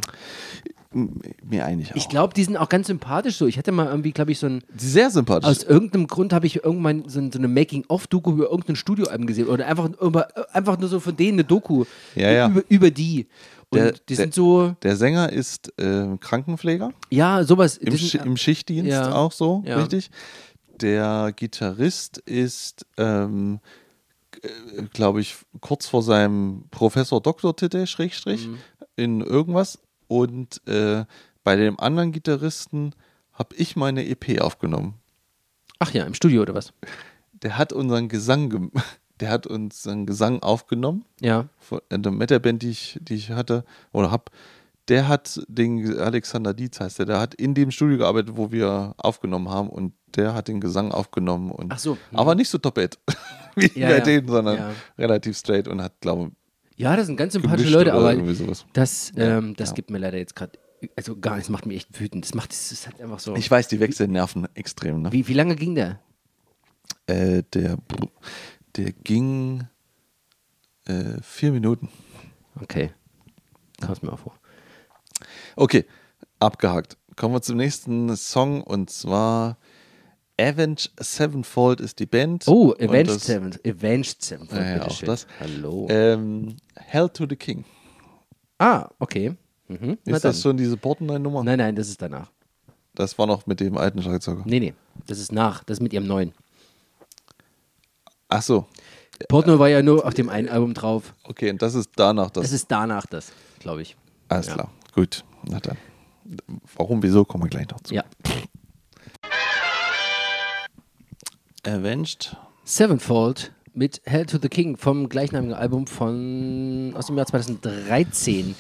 Mir eigentlich auch. Ich glaube, die sind auch ganz sympathisch so. Ich hatte mal irgendwie, glaube ich, so ein, Sehr sympathisch. aus irgendeinem Grund habe ich irgendwann so, ein- so eine Making-of-Doku über irgendein Studioalbum gesehen oder einfach, über, einfach nur so von denen eine Doku Ja, ja. Über, über die. Und Der- die der- sind so, der Sänger ist äh, Krankenpfleger. ja, sowas. Im, Sch sind, im Schichtdienst Ja. auch so, Ja. richtig. Der Gitarrist ist, ähm, glaube ich, kurz vor seinem Professor-Doktor-Titel, Schrägstrich, Mhm. in irgendwas. Und äh, bei dem anderen Gitarristen habe ich meine EP aufgenommen. ach ja, im Studio oder was? Der hat unseren Gesang, der hat unseren Gesang aufgenommen Ja. von in der Metalband, die ich, die ich hatte oder hab, der hat den Alexander Dietz heißt der, der hat in dem Studio gearbeitet, wo wir aufgenommen haben und der hat den Gesang aufgenommen und Ach so. aber nicht so doppelt wie Ja, bei ja. denen, sondern Ja. relativ straight und hat glaube Ja, das sind ganz ich sympathische Leute, aber das, ähm, das gibt mir leider jetzt gerade, also gar nichts, macht mich echt wütend. Das macht, das ist halt einfach so. Ich weiß, die wechseln Nerven extrem, ne? wie, wie lange ging der? Äh, der der ging äh, vier Minuten. Okay. Kam es mir auch vor. Okay, abgehakt. Kommen wir zum nächsten Song und zwar Avenged Sevenfold ist die Band. Oh, Avenged Seventh. Avenged Seventh. Ja, auch das. Hallo. Ähm, Hell to the King. ah, okay. Mhm. Na Ist dann. das schon diese Portnoy-Nummer? Nein, nein, das ist danach. Das war noch mit dem alten Schlagzeuger. Nee, nee. Das ist nach. Das ist mit ihrem neuen. Ach so, Portnoy war ja nur auf dem einen Album drauf. okay, und das ist danach das. Das ist danach das, glaube ich. Alles ja. klar, gut. Na dann. Warum, wieso, kommen wir gleich noch zu. Ja. Avenged. Sevenfold mit Hell to the King vom gleichnamigen Album von aus dem Jahr 2013.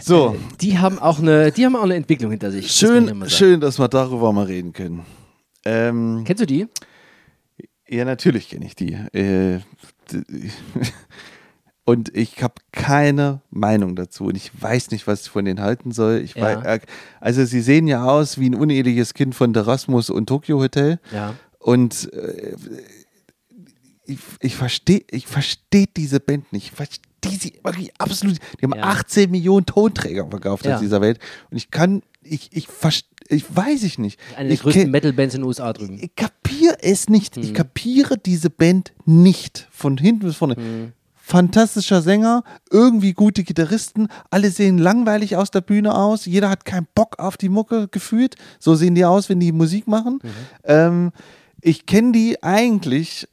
So, Die haben auch eine, die haben auch eine Entwicklung hinter sich. das schön, sagen. schön, dass wir darüber mal reden können. Ähm, Kennst du die? Ja, natürlich kenne ich die. Äh, d- Und ich habe keine Meinung dazu und ich weiß nicht, was ich von denen halten soll. Ich Ja. wei- äh, also sie sehen ja aus wie ein uneheliches Kind von Terrasmus und Tokyo Hotel. Ja. Und äh, ich, ich verstehe ich versteh diese Band nicht. Ich verstehe sie wirklich absolut. Die haben Ja. 18 Millionen Tonträger verkauft Ja. auf dieser Welt. Und ich kann, ich, ich verstehe, ich weiß ich nicht. Eine der ich größten Metal-Bands in den USA drüben. ich kapiere es nicht. Hm. Ich kapiere diese Band nicht. Von hinten bis vorne. Hm. Fantastischer Sänger, irgendwie gute Gitarristen, alle sehen langweilig aus der Bühne aus, jeder hat keinen Bock auf die Mucke gefühlt. So sehen die aus, wenn die Musik machen. Mhm. Ähm, ich kenne die eigentlich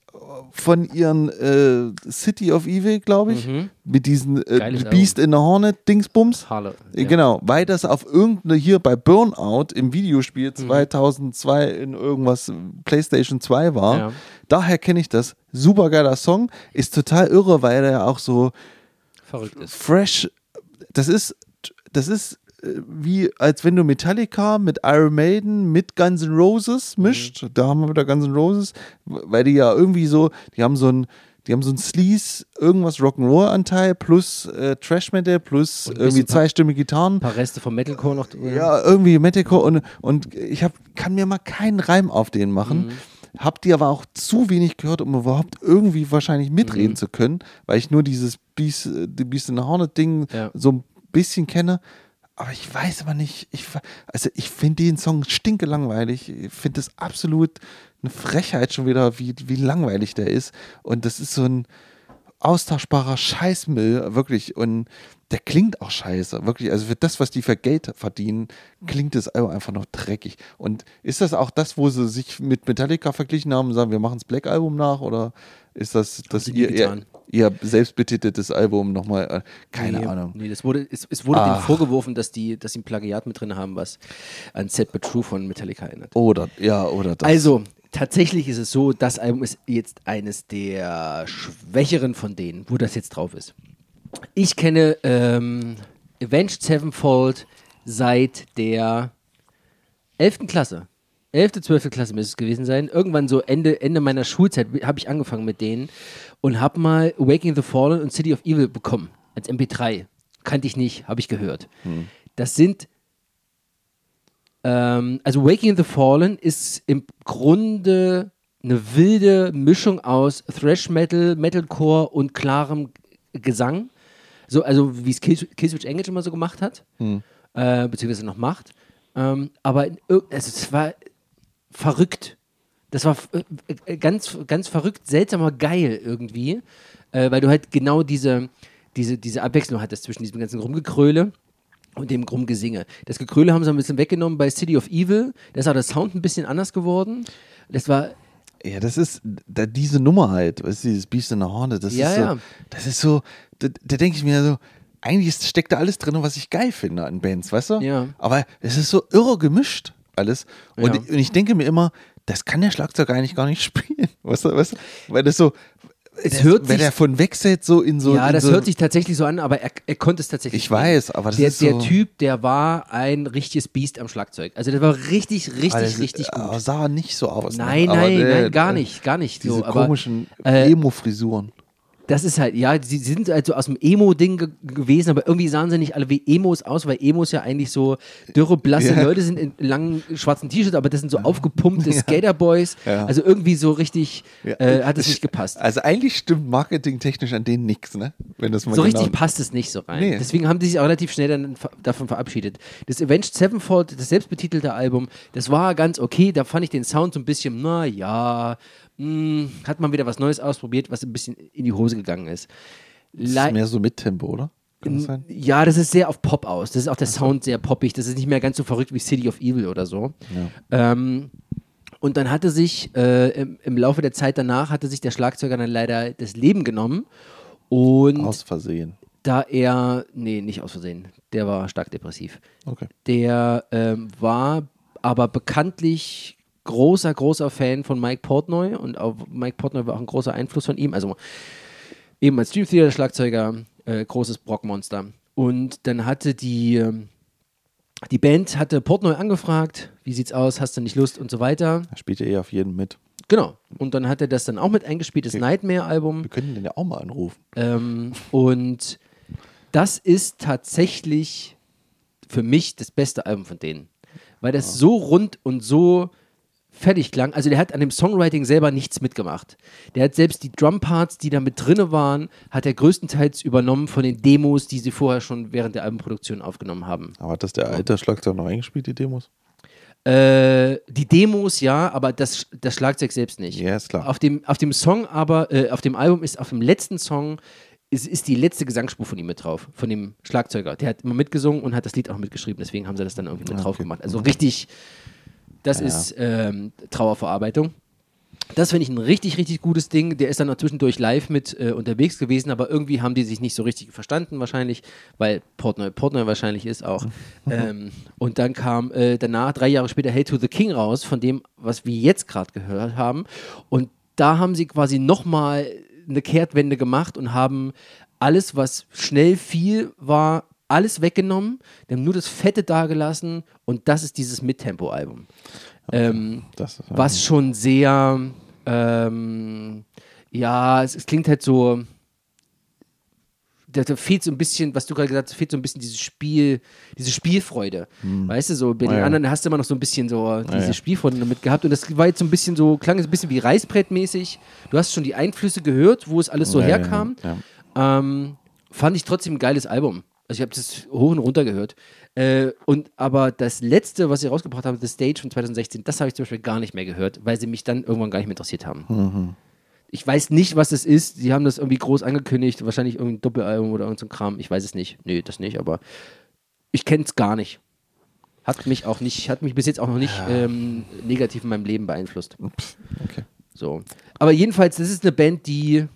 von ihren äh, City of Evil, glaube ich, mit diesen äh, Mhm. Beast in the Hornet Dingsbums. Harle. Äh, Genau, weil das auf irgendeine hier bei Burnout im Videospiel Mhm. 2002 in irgendwas äh, PlayStation 2 war. Ja. Daher kenne ich das. Super geiler Song. Ist total irre, weil er ja auch so Verrückt ist. fresh. Das ist, das ist wie, als wenn du Metallica mit Iron Maiden mit Guns N' Roses mischt. Mhm. Da haben wir wieder Guns N' Roses, weil die ja irgendwie so, die haben so ein, die haben so ein Sleaze, irgendwas Rock'n'Roll-Anteil plus äh, Trash Metal plus irgendwie zweistimmige Gitarren. Ein paar Reste vom Metalcore noch drin. Ja, irgendwie Metalcore und, und ich hab, kann mir mal keinen Reim auf den machen. Hab die aber auch zu wenig gehört, um überhaupt irgendwie wahrscheinlich mitreden zu können, weil ich nur dieses Beast, die Beast in the Hornet Ding Ja. so ein bisschen kenne. Aber ich weiß aber nicht, ich, also ich finde den Song stinke langweilig. Ich finde das absolut eine Frechheit schon wieder, wie, wie langweilig der ist. Und das ist so ein, austauschbarer Scheißmüll, wirklich. Und der klingt auch scheiße, wirklich. Also für das, was die für Geld verdienen, klingt das Album einfach noch dreckig. Und ist das auch das, wo sie sich mit Metallica verglichen haben und sagen, wir machen das Black Album nach? Oder ist das, das ihr, ihr, ihr selbstbetiteltes Album nochmal? Äh, keine nee, Ahnung. Nee, das wurde, es, es wurde denen vorgeworfen, dass die, dass sie ein Plagiat mit drin haben, was an Set But True von Metallica erinnert. Oder, ja, oder das. Also, tatsächlich ist es so, das Album ist jetzt eines der schwächeren von denen, wo das jetzt drauf ist. Ich kenne ähm, Avenged Sevenfold seit der 11. Klasse. 11., 12. Klasse müsste es gewesen sein. Irgendwann so Ende, Ende meiner Schulzeit habe ich angefangen mit denen und habe mal Waking the Fallen und City of Evil bekommen als MP3. Kannte ich nicht, habe ich gehört. Hm. Das sind ähm, also Waking the Fallen ist im Grunde eine wilde Mischung aus Thrash Metal, Metalcore und klarem Gesang. So, also wie es Killswitch Engage immer so gemacht hat, hm. äh, beziehungsweise noch macht. Ähm, aber also es war verrückt. Das war äh, ganz, ganz verrückt, seltsam, aber geil irgendwie, äh, weil du halt genau diese, diese, diese Abwechslung hattest zwischen diesem ganzen Rumgekröle und dem Rumgesinge. Das Gekröle haben sie ein bisschen weggenommen bei City of Evil. Da ist auch der Sound ein bisschen anders geworden. Das war. Ja, das ist da, diese Nummer halt, weißt du, dieses Beast in der Horne, das ja, ist so, ja. das ist so, da, da denke ich mir so, eigentlich steckt da alles drin, was ich geil finde an Bands, weißt du? Ja. Aber es ist so irre gemischt alles. Und, ja. ich, und ich denke mir immer, das kann der Schlagzeug eigentlich gar nicht spielen. Weißt du, weißt du? Weil das so, es hört wenn sich, er von wechselt so in so ja in das so hört sich tatsächlich so an aber er, er konnte es tatsächlich ich weiß aber das der, ist so der Typ der war ein richtiges Biest am Schlagzeug also der war richtig richtig das, richtig gut aber sah nicht so aus ne? nein ne? nein, der, nein gar nicht gar nicht diese so, komischen äh, Emo Frisuren das ist halt, ja, sie sind halt so aus dem Emo-Ding ge gewesen, aber irgendwie sahen sie nicht alle wie Emos aus, weil Emos ja eigentlich so dürre, blasse yeah. Leute sind in langen schwarzen T-Shirts, aber das sind so aufgepumpte ja. Skaterboys. Ja. Also irgendwie so richtig ja. äh, hat es nicht gepasst. Also eigentlich stimmt marketingtechnisch an denen nichts, ne? Wenn das mal so genau richtig passt es nicht so rein. Nee. Deswegen haben die sich auch relativ schnell dann davon verabschiedet. Das Avenged Sevenfold, das selbstbetitelte Album, das war ganz okay. Da fand ich den Sound so ein bisschen, na ja, mh, hm, hat man wieder was Neues ausprobiert, was ein bisschen in die Hose gegangen ist. Das ist mehr so mit Tempo, oder? Das ja, das ist sehr auf Pop aus. Das ist auch der also. Sound sehr poppig. Das ist nicht mehr ganz so verrückt wie City of Evil oder so. Ja. Ähm, und dann hatte sich äh, im, im, Laufe der Zeit danach hatte sich der Schlagzeuger dann leider das Leben genommen. Und aus Versehen. Da er, nee, nicht aus Versehen, der war stark depressiv. Okay. Der ähm, war aber bekanntlich großer, großer Fan von Mike Portnoy und auch Mike Portnoy war auch ein großer Einfluss von ihm. Also eben als Stream Theater Schlagzeuger, äh, großes Brockmonster. Und dann hatte die, ähm, die Band hatte Portnoy angefragt, wie sieht's aus, hast du nicht Lust und so weiter. Er spielt ja eh auf jeden mit. Genau. Und dann hat er das dann auch mit eingespielt, das. Nightmare-Album. Wir können den ja auch mal anrufen. Ähm, und das ist tatsächlich für mich das beste Album von denen. Weil das ja. so rund und so fertig klang. Also der hat an dem Songwriting selber nichts mitgemacht. Der hat selbst die Drumparts, die da mit drinne waren, hat er größtenteils übernommen von den Demos, die sie vorher schon während der Albenproduktion aufgenommen haben. Aber hat das der alte Schlagzeug noch eingespielt, die Demos? Äh, die Demos ja, aber das, das Schlagzeug selbst nicht. Ja, ist klar. Auf dem, auf dem Song aber, äh, auf dem Album ist auf dem letzten Song ist, ist die letzte Gesangsspur von ihm mit drauf, von dem Schlagzeuger. Der hat immer mitgesungen und hat das Lied auch mitgeschrieben, deswegen haben sie das dann irgendwie mit ah, drauf gemacht. Also richtig das ja. ist ähm, Trauerverarbeitung. Das finde ich ein richtig, richtig gutes Ding. Der ist dann noch zwischendurch live mit äh, unterwegs gewesen, aber irgendwie haben die sich nicht so richtig verstanden, wahrscheinlich, weil Portnoy Portnoy wahrscheinlich ist auch. ähm, und dann kam äh, danach, drei Jahre später, Hey to the King raus, von dem, was wir jetzt gerade gehört haben. Und da haben sie quasi nochmal eine Kehrtwende gemacht und haben alles, was schnell viel war, alles weggenommen, die haben nur das Fette dagelassen und das ist dieses Mittempo-Album. Okay. Ähm, was schon sehr, ähm, ja, es, es, klingt halt so, da, da, fehlt so ein bisschen, was du gerade gesagt hast, fehlt so ein bisschen dieses Spiel, diese Spielfreude. Hm. Weißt du, so bei den ja. anderen hast du immer noch so ein bisschen so diese ja. Spielfreude damit gehabt und das war jetzt so ein bisschen so, klang es ein bisschen wie Reißbrettmäßig. Du hast schon die Einflüsse gehört, wo es alles so herkam. Ähm, fand ich trotzdem ein geiles Album. Also ich habe das hoch und runter gehört. Äh, und aber das letzte, was sie rausgebracht haben, The Stage von 2016, das habe ich zum Beispiel gar nicht mehr gehört, weil sie mich dann irgendwann gar nicht mehr interessiert haben. Mhm. Ich weiß nicht, was das ist. Sie haben das irgendwie groß angekündigt. Wahrscheinlich irgendein Doppelalbum oder irgendein so Kram. Ich weiß es nicht. Nee, das nicht, aber ich kenne es gar nicht. Hat mich auch nicht, hat mich bis jetzt auch noch nicht ähm, negativ in meinem Leben beeinflusst. Okay. So. Aber jedenfalls, das ist eine Band, die,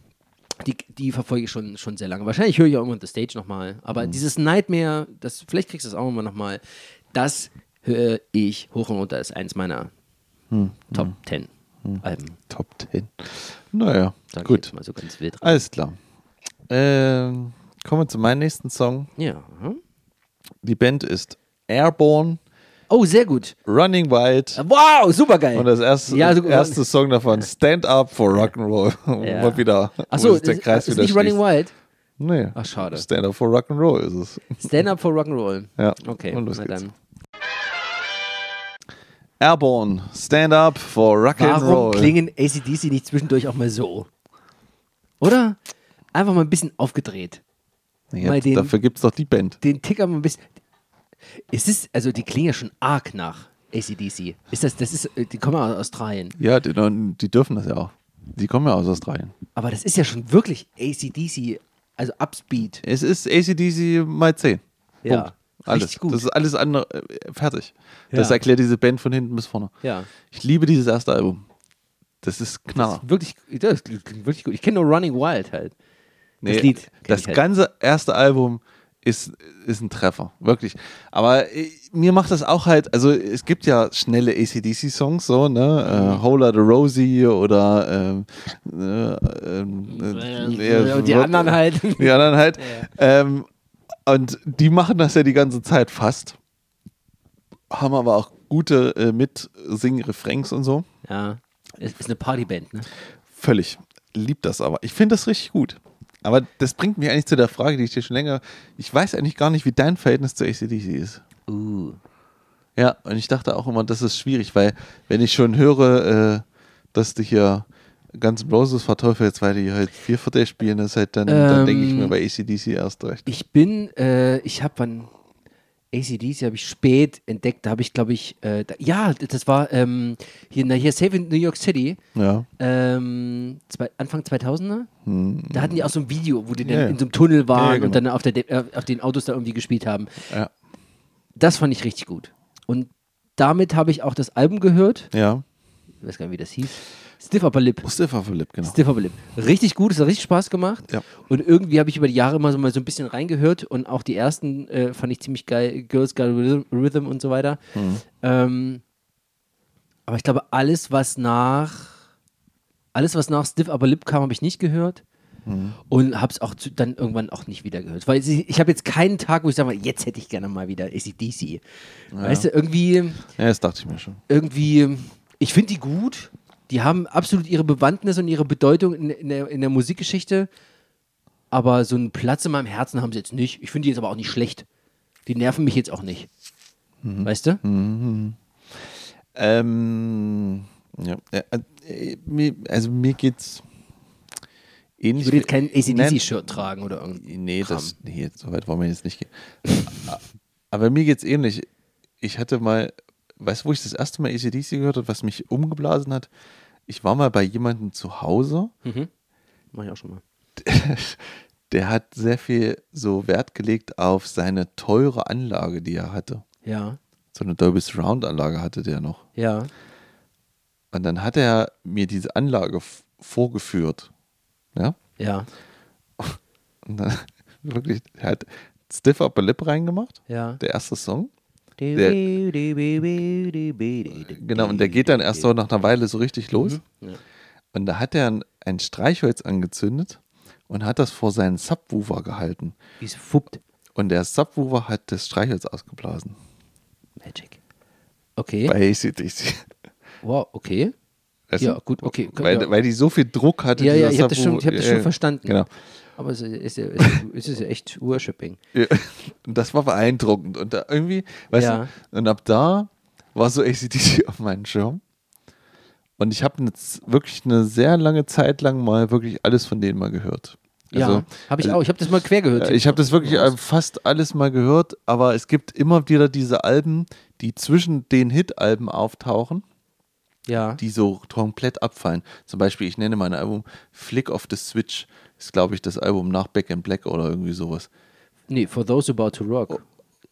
die, die verfolge ich schon, schon sehr lange. Wahrscheinlich höre ich auch irgendwann The Stage nochmal. Aber dieses Nightmare, das, vielleicht kriegst du das auch immer nochmal, das höre ich hoch und runter. ist eins meiner Top 10 Alben. Top 10. Naja, Sag gut. mal so ganz wild. Alles klar. Ähm, kommen wir zu meinem nächsten Song. Ja. Die Band ist Airborne, Oh, sehr gut. Running Wild. Wow, super geil. Und das erste, Ja, so- erste Song davon, Stand Up for Rock'n'Roll. Ja. Wird wieder, Achso, sich der ist, Kreis ist wieder nicht Running. Wild. Nee. Ach, schade. Stand Up for Rock'n'Roll ist es. Stand Up for Rock'n'Roll. Ja. Okay, Und los na geht's. dann. Airborne, Stand Up for Warum Rock'n'Roll. klingen ACDC nicht zwischendurch auch mal so? Oder? Einfach mal ein bisschen aufgedreht. Ja, den- dafür gibt es doch die Band. Den Ticker mal ein bisschen. Ist es, also die klingen ja schon arg nach ACDC. Ist das, das ist, äh, die kommen ja aus Australien. Ja, die, die dürfen das ja auch. Die kommen ja aus Australien. Aber das ist ja schon wirklich ACDC, also Upspeed. Es ist ACDC mal 10. Ja, Punkt. Alles. richtig gut. Das ist alles andere äh, fertig. Das Ja. erklärt diese Band von hinten bis vorne. Ja. Ich liebe dieses erste Album. Das ist Knaller. Wirklich, das klingt wirklich gut. Ich kenne nur Running Wild halt. Nee, Lied kenn das halt. ganze erste Album ist, ist ein Treffer, wirklich. Aber äh, mir macht das auch halt, also es gibt ja schnelle ACDC-Songs, so, ne? Mhm. Äh, Hola the Rosie oder ähm, äh, ähm, äh, Und die anderen halt. Die anderen halt. Ähm, und die machen das ja die ganze Zeit fast. Haben aber auch gute äh, Mitsingen-Refrains und so. Ja. Ist eine Partyband, ne? Völlig. Lieb das aber. Ich finde das richtig gut. Aber das bringt mich eigentlich zu der Frage, die ich dir schon länger. Ich weiß eigentlich gar nicht, wie dein Verhältnis zu ACDC ist. Uh. Ja, und ich dachte auch immer, das ist schwierig, weil wenn ich schon höre, äh, dass du hier N' Roses verteufelst, weil die halt vier Viertel spielen, das halt dann, dann denke ich Ähm, mir bei ACDC erst recht. Ich bin, äh, ich habe wann ACDC habe ich spät entdeckt. Da habe ich, glaube ich, äh, da, ja, das war ähm, hier, na, hier Save in New York City, Ja. ähm, zwei, Anfang 2000er. Da hatten die auch so ein Video, wo die dann Ja, in so einem Tunnel waren Ja, ja, und genau. dann auf, der, De- äh, auf den Autos da irgendwie gespielt haben. Ja. Das fand ich richtig gut. Und damit habe ich auch das Album gehört. Ja. Ich weiß gar nicht, wie das hieß. Stiff Upper Lip. Mustafa Philipp, genau. Stiff Upper Lip. Richtig gut, es hat richtig Spaß gemacht. Ja. Und irgendwie habe ich über die Jahre immer so mal so ein bisschen reingehört und auch die ersten äh, fand ich ziemlich geil. Girls Got Rhythm, und so weiter. Mhm. Ähm, aber ich glaube, alles, was nach alles, was nach Stiff Upper Lip kam, habe ich nicht gehört. Mhm. Und habe es auch zu, dann irgendwann auch nicht wieder gehört. Weil ich, ich habe jetzt keinen Tag, wo ich sage, jetzt hätte ich gerne mal wieder ACDC. Weißt du, irgendwie Ja, das dachte ich mir schon. irgendwie, ich finde die gut. Die haben absolut ihre Bewandtnis und ihre Bedeutung in, in, der, in der Musikgeschichte. Aber so einen Platz in meinem Herzen haben sie jetzt nicht. Ich finde die jetzt aber auch nicht schlecht. Die nerven mich jetzt auch nicht. Mhm. Weißt du? Ähm, ja, äh, äh, mir, also mir geht's ähnlich. Ich würde jetzt kein ACDC-Shirt tragen oder irgendwie. Nee, das, nee, so weit wollen wir jetzt nicht gehen. Aber mir geht's ähnlich. Ich hatte mal, weißt du, wo ich das erste Mal ACDC gehört habe, was mich umgeblasen hat? Ich war mal bei jemandem zu Hause, Mach ich auch schon mal. der hat sehr viel so Wert gelegt auf seine teure Anlage, die er hatte. Ja, So eine Dolby Surround Anlage hatte der noch. ja. Und dann hat er mir diese Anlage vorgeführt. Ja? Ja, Und dann wirklich, er hat Stiff Upper Lip reingemacht, ja. der erste Song. Der, Genau, und der geht dann erst so nach einer Weile so richtig los. Mhm. Ja. Und da hat er ein, ein Streichholz angezündet und hat das vor seinen Subwoofer gehalten. Wie es fuppt. Und der Subwoofer hat das Streichholz ausgeblasen. Magic. Okay. Bei ACDC. wow, okay. Weißt Ja, gut, okay. Weil, Ja. weil die so viel Druck hatte. Ja, ja, ich habe das schon, ich hab das schon verstanden. Genau. Aber es ist, ja- es ist, es ist ja echt Worshipping. Ja, und das war beeindruckend. Und da irgendwie, weißt Ja. du, und ab da war so ACDC auf meinem Schirm. Und ich habe wirklich eine sehr lange Zeit lang mal wirklich alles von denen mal gehört. Ja, Also, habe ich also, auch. Ich habe das mal quer gehört. äh, Ich habe das wirklich äh, fast alles mal gehört, aber es gibt immer wieder diese Alben, die zwischen den Hit-Alben auftauchen Ja. die so komplett abfallen. Zum Beispiel, ich nenne mein Album Flick of the Switch. Ist, glaube ich, das Album nach Back in Black oder irgendwie sowas. Nee, For Those About to Rock.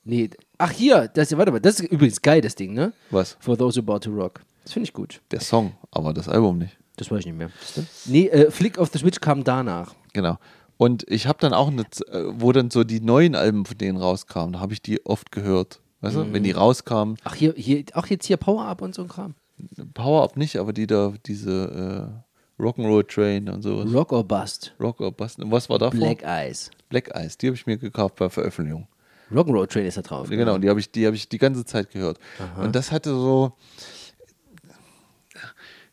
Nee, ach hier, das, warte mal, das ist übrigens geil, das Ding, ne? Was? For Those About to Rock. Das finde ich gut. Der Song, aber das Album nicht. Das weiß ich nicht mehr. Nee, äh, Flick of the Switch kam danach. Genau. Und ich habe dann auch, eine, äh, wo dann so die neuen Alben von denen rauskamen, da habe ich die oft gehört. Weißt du, wenn die rauskamen, Ach, hier, hier, auch jetzt hier Power Up und so ein Kram. Power Up nicht, aber die da, diese äh, Rock'n'Roll Train und sowas. Rock or Bust. Rock or Bust. Und was war davor? Black Eyes. Black Eyes, die habe ich mir gekauft bei Veröffentlichung. Rock'n'Roll Train ist da drauf. Genau, und die habe ich, die habe ich die ganze Zeit gehört. Und das hatte so,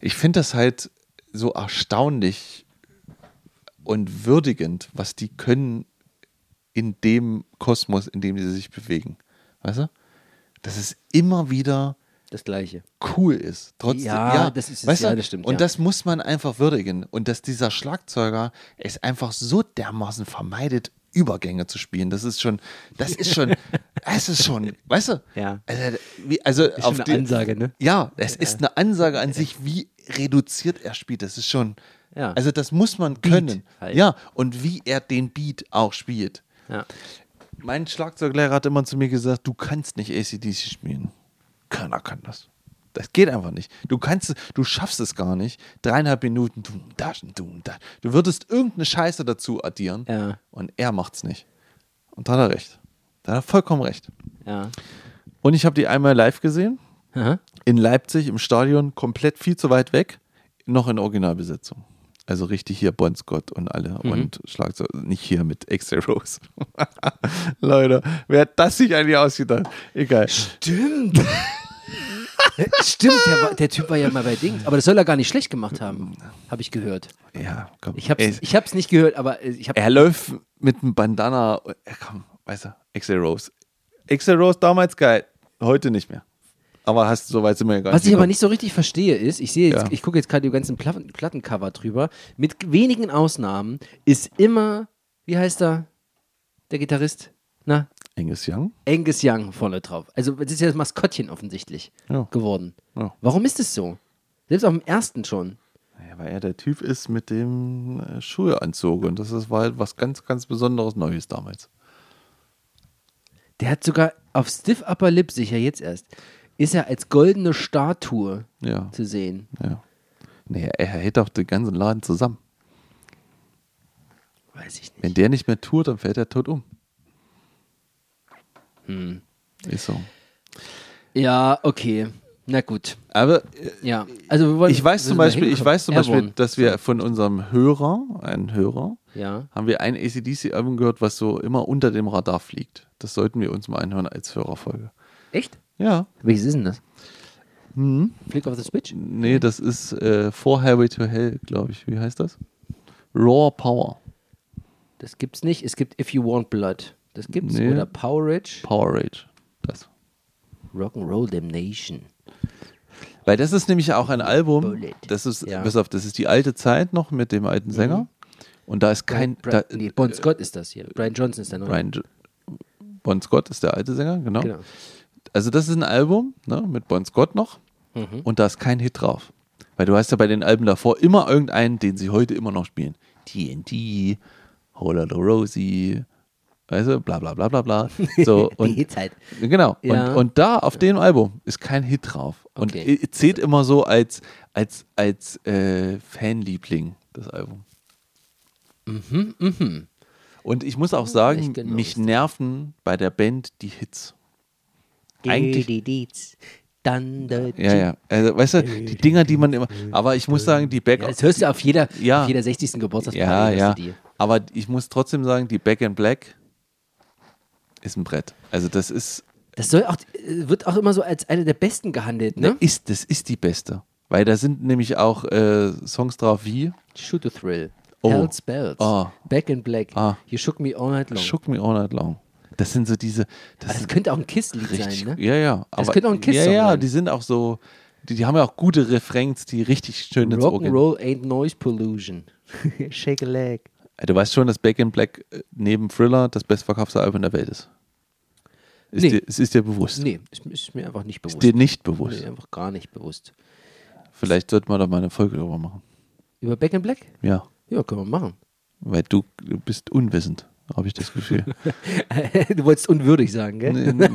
ich finde das halt so erstaunlich und würdigend, was die können in dem Kosmos, in dem sie sich bewegen. Weißt du? Dass es immer wieder Das gleiche. cool ist. Trotzdem, Ja, das ist es. Ja, das stimmt, Und ja. das muss man einfach würdigen. Und dass dieser Schlagzeuger es einfach so dermaßen vermeidet, Übergänge zu spielen. Das ist schon, das ist schon, es ist schon, weißt du? Ja. Also, wie, also schon auf eine die, Ansage, ne? Ja, es ist eine Ansage an sich, wie reduziert er spielt. Das ist schon, Ja. also das muss man können. halt. Ja, und wie er den Beat auch spielt. Ja. Mein Schlagzeuglehrer hat immer zu mir gesagt, du kannst nicht ACDC spielen. Keiner kann das. Das geht einfach nicht. Du kannst, es- du schaffst es gar nicht. Dreieinhalb Minuten, du, da, du, da. Du würdest irgendeine Scheiße dazu addieren Ja. und er macht's nicht. Und da hat er recht. Da hat er vollkommen recht. Ja. Und ich habe die einmal live gesehen, Aha. in Leipzig im Stadion, komplett viel zu weit weg, noch in Originalbesetzung. Also richtig hier Bon Scott und alle und Schlagzeug, nicht hier mit X-Ray Rose. Leute, wer hat das sich eigentlich ausgedacht? Egal. Stimmt. Stimmt, der, war, der Typ war ja mal bei Dings. Aber das soll er gar nicht schlecht gemacht haben, habe ich gehört. Ja, komm. Ich habe es nicht gehört, aber äh, ich habe. er läuft mit einem Bandana. Ja, komm, weißt du, X-Ray Rose. X-Ray Rose damals geil, heute nicht mehr. Aber hast so weit sind wir ja gar Was ich aber nicht so richtig verstehe, ist, ich sehe jetzt, Ja. ich gucke jetzt gerade die ganzen Platten, Plattencover drüber. Mit wenigen Ausnahmen ist immer, wie heißt er, der Gitarrist? Na, Angus Young? Angus Young vorne drauf. Also das ist ja das Maskottchen offensichtlich Ja. geworden. Ja. Warum ist es so? Selbst auf dem ersten schon. Ja, weil er der Typ ist mit dem äh, Schuheanzug und das ist, war halt was ganz, ganz Besonderes Neues damals. Der hat sogar auf Stiff Upper Lip, sicher jetzt erst, ist er als goldene Statue Ja, zu sehen. ja. Nee, er hält doch den ganzen Laden zusammen. Weiß ich nicht. Wenn der nicht mehr tourt, dann fällt er tot um. Hm. Ist so. Ja, okay. Na gut. Aber äh, Ja. Also wollen, ich weiß zum Beispiel, ich weiß zum Beispiel, dass wir von unserem Hörer, einen Hörer, Ja. haben wir ein ACDC-Album gehört, was so immer unter dem Radar fliegt. Das sollten wir uns mal anhören als Hörerfolge. Echt? Ja. Welches ist denn das? Hm? Flick of the Switch? Nee, das ist äh, For Highway to Hell, glaube ich. Wie heißt das? Raw Power. Das gibt's nicht. Es gibt If You Want Blood. Das gibt's. Nee. Oder Power Rich. Power Rage. Das. Rock'n'Roll Damnation. Weil das ist nämlich auch ein Album, Bullet. das ist, Ja. pass auf, das ist die alte Zeit noch mit dem alten Sänger. Und da ist kein, Brian, da, nee, Bon Scott ist das hier. Brian Johnson ist der neue. Brian Bon Scott ist der alte Sänger, genau. Genau. Also das ist ein Album ne, mit Bon Scott noch Mhm. und da ist kein Hit drauf. Weil du hast ja bei den Alben davor immer irgendeinen, den sie heute immer noch spielen. TNT, Hola the Rosie, weißt du, bla bla bla bla bla. So, Die und, Hits halt. Genau. Ja. Und, und da auf dem Album ist kein Hit drauf. Und Okay. zählt immer so als, als, als äh, Fanliebling, das Album. Und ich muss auch sagen, genau mich nerven bei der Band die Hits. Eigentlich- die, Thunder. Ja, ja. Also, weißt du, die Dinger, die man immer. Aber ich muss sagen, die Back. Ja, das hörst du auf jeder, Ja. auf jeder 60. Geburtstagsparty. ja, ja. Aber ich muss trotzdem sagen, die Back in Black ist ein Brett. Also, das ist. Das soll auch, wird auch immer so als eine der besten gehandelt, ne? Ne? Ist, das ist die beste. Weil da sind nämlich auch äh, Songs drauf wie Shoot to Thrill. Oh. Hell Spells. Ah. Back in Black. Ah. You Shook Me All Night Long. Shook Me All Night Long. Das sind so diese. Das, Aber das könnte auch ein Kiss-Lied richtig. sein, ne? Ja, ja. Aber, könnte auch ein Kiss-Song Ja, ja, sein. die sind auch so. Die, die haben ja auch gute Refrains, die richtig schön ins Ohr gehen. Rock'n'Roll ain't noise pollution. Shake a leg. Du weißt schon, dass Back in Black äh, neben Thriller das bestverkaufte Album der Welt ist. Ist Nee. dir, es ist dir bewusst. Nee, ist, ist mir einfach nicht bewusst. Ist dir nicht bewusst. Nee, einfach gar nicht bewusst. Vielleicht sollten wir da mal eine Folge drüber machen. Über Back in Black? Ja. Ja, können wir machen. Weil du, du bist unwissend, habe ich das Gefühl. du wolltest unwürdig sagen, gell? Nee,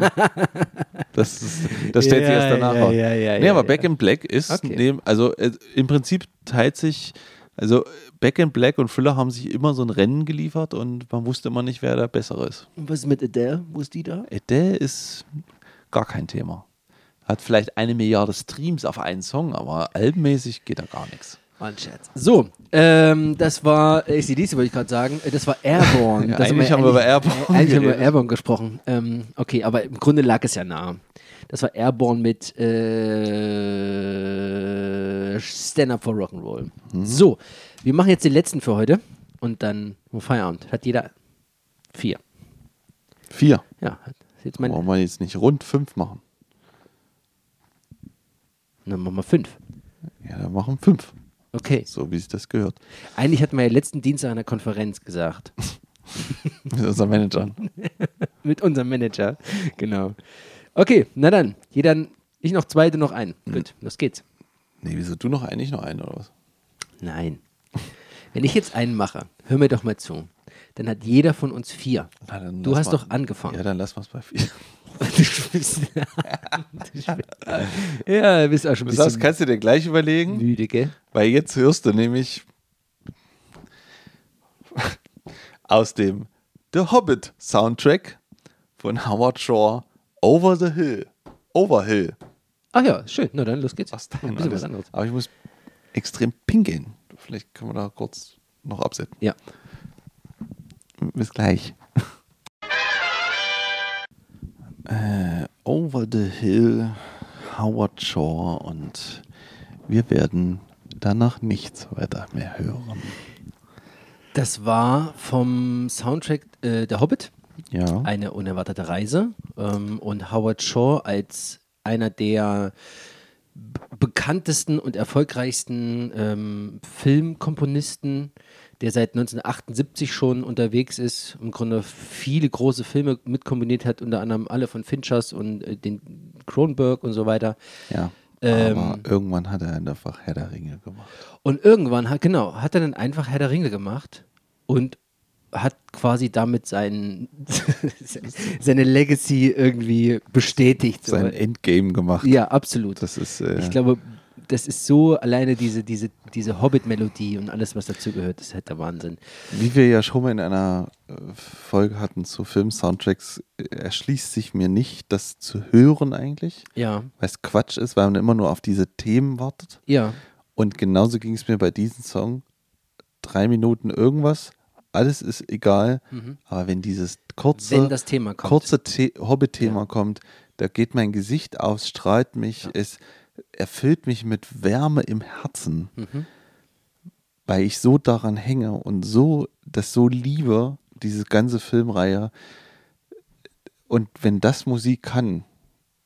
das, ist, das stellt sich Ja, erst danach ja, raus. ja, ja, nee, aber. Back in Black ist Okay. neben, also äh, im Prinzip teilt sich, also Back in Black und Thriller haben sich immer so ein Rennen geliefert und man wusste immer nicht, wer der Bessere ist. Und was ist mit Adele? Wo ist die da? Adele ist gar kein Thema. Hat vielleicht eine Milliarde Streams auf einen Song, aber albenmäßig geht da gar nichts. War ein Scherz. So, ähm, das war ACDC, wollte ich gerade sagen. Äh, Das war Airborne. Ja, das eigentlich haben wir über Airborne äh, Eigentlich haben wir. Airborne gesprochen. Ähm, okay, aber im Grunde lag es ja nah. Das war Airborne mit äh, Stand Up for Rock'n'Roll. Mhm. So, wir machen jetzt den letzten für heute und dann Feierabend. Hat jeder vier. Vier. Ja, jetzt mein. Wollen wir jetzt nicht rund fünf machen? Dann machen wir fünf. Ja, dann machen fünf. Okay. So wie sich das gehört. Eigentlich hatten wir ja letzten Dienstag an der Konferenz gesagt. Mit unserem Manager. Mit unserem Manager. Genau. Okay, na dann. Jeder, ich noch zwei, du noch einen. Gut, los geht's. Nee, wieso du noch eigentlich noch einen oder was? Nein. Wenn ich jetzt einen mache, hör mir doch mal zu. Dann hat jeder von uns vier. Na, Du hast mal- doch angefangen. Ja, dann lass mal es bei vier. Ja, du bist auch schon ein bisschen kannst du dir gleich überlegen, müde, gell? weil jetzt hörst du nämlich aus dem The Hobbit Soundtrack von Howard Shore Over the Hill. Overhill. Ach ja, schön. Na dann, los geht's. Was Ein bisschen alles? was anderes. Aber ich muss extrem pinkeln. Vielleicht können wir da kurz noch absetzen. Ja. Bis gleich. Äh, Over the Hill, Howard Shore und wir werden danach nichts weiter mehr hören. Das war vom Soundtrack äh, Der Hobbit. Ja. Eine unerwartete Reise. Ähm, und Howard Shore als einer der bekanntesten und erfolgreichsten ähm, Filmkomponisten, der seit 1978 schon unterwegs ist, im Grunde viele große Filme mitkomponiert hat, unter anderem alle von Finchers und äh, den Cronenberg und so weiter. ja. Ähm, Aber irgendwann hat er einfach Herr der Ringe gemacht. Und irgendwann hat, genau, hat er dann einfach Herr der Ringe gemacht und hat quasi damit sein, seine Legacy irgendwie bestätigt. Sein Endgame gemacht. ja, absolut. Das ist. Äh, ich glaube, das ist so alleine diese, diese, diese Hobbit-Melodie und alles, was dazugehört, das ist halt der Wahnsinn. Wie wir ja schon mal in einer äh, Folge hatten zu Film-Soundtracks, äh, erschließt sich mir nicht, das zu hören eigentlich, Ja, weil es Quatsch ist, weil man immer nur auf diese Themen wartet. ja, Und genauso ging es mir bei diesem Song. Drei Minuten irgendwas, alles ist egal, aber wenn dieses kurze, wenn kurze The Hobbit-Thema Ja. kommt, da geht mein Gesicht aus, strahlt mich, es erfüllt mich mit Wärme im Herzen, Mhm. weil ich so daran hänge und so das so liebe, diese ganze Filmreihe. Und wenn das Musik kann,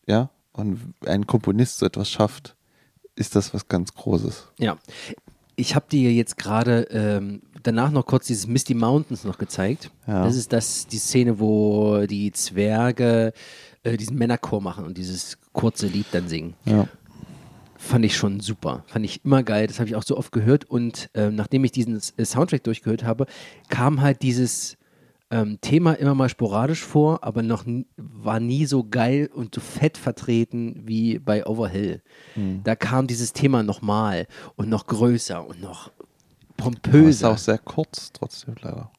ja, und ein Komponist so etwas schafft, ist das was ganz Großes. Ja. Ich habe dir jetzt gerade ähm, danach noch kurz dieses Misty Mountains noch gezeigt. Ja. Das ist das, die Szene, wo die Zwerge äh, diesen Männerchor machen und dieses kurze Lied dann singen. Ja. Fand ich schon super. Fand ich immer geil. Das habe ich auch so oft gehört. Und ähm, nachdem ich diesen äh, Soundtrack durchgehört habe, kam halt dieses ähm, Thema immer mal sporadisch vor, aber noch war nie so geil und so fett vertreten wie bei Overhill. Da kam dieses Thema nochmal und noch größer und noch Aber es ist pompöser. auch sehr kurz, trotzdem leider.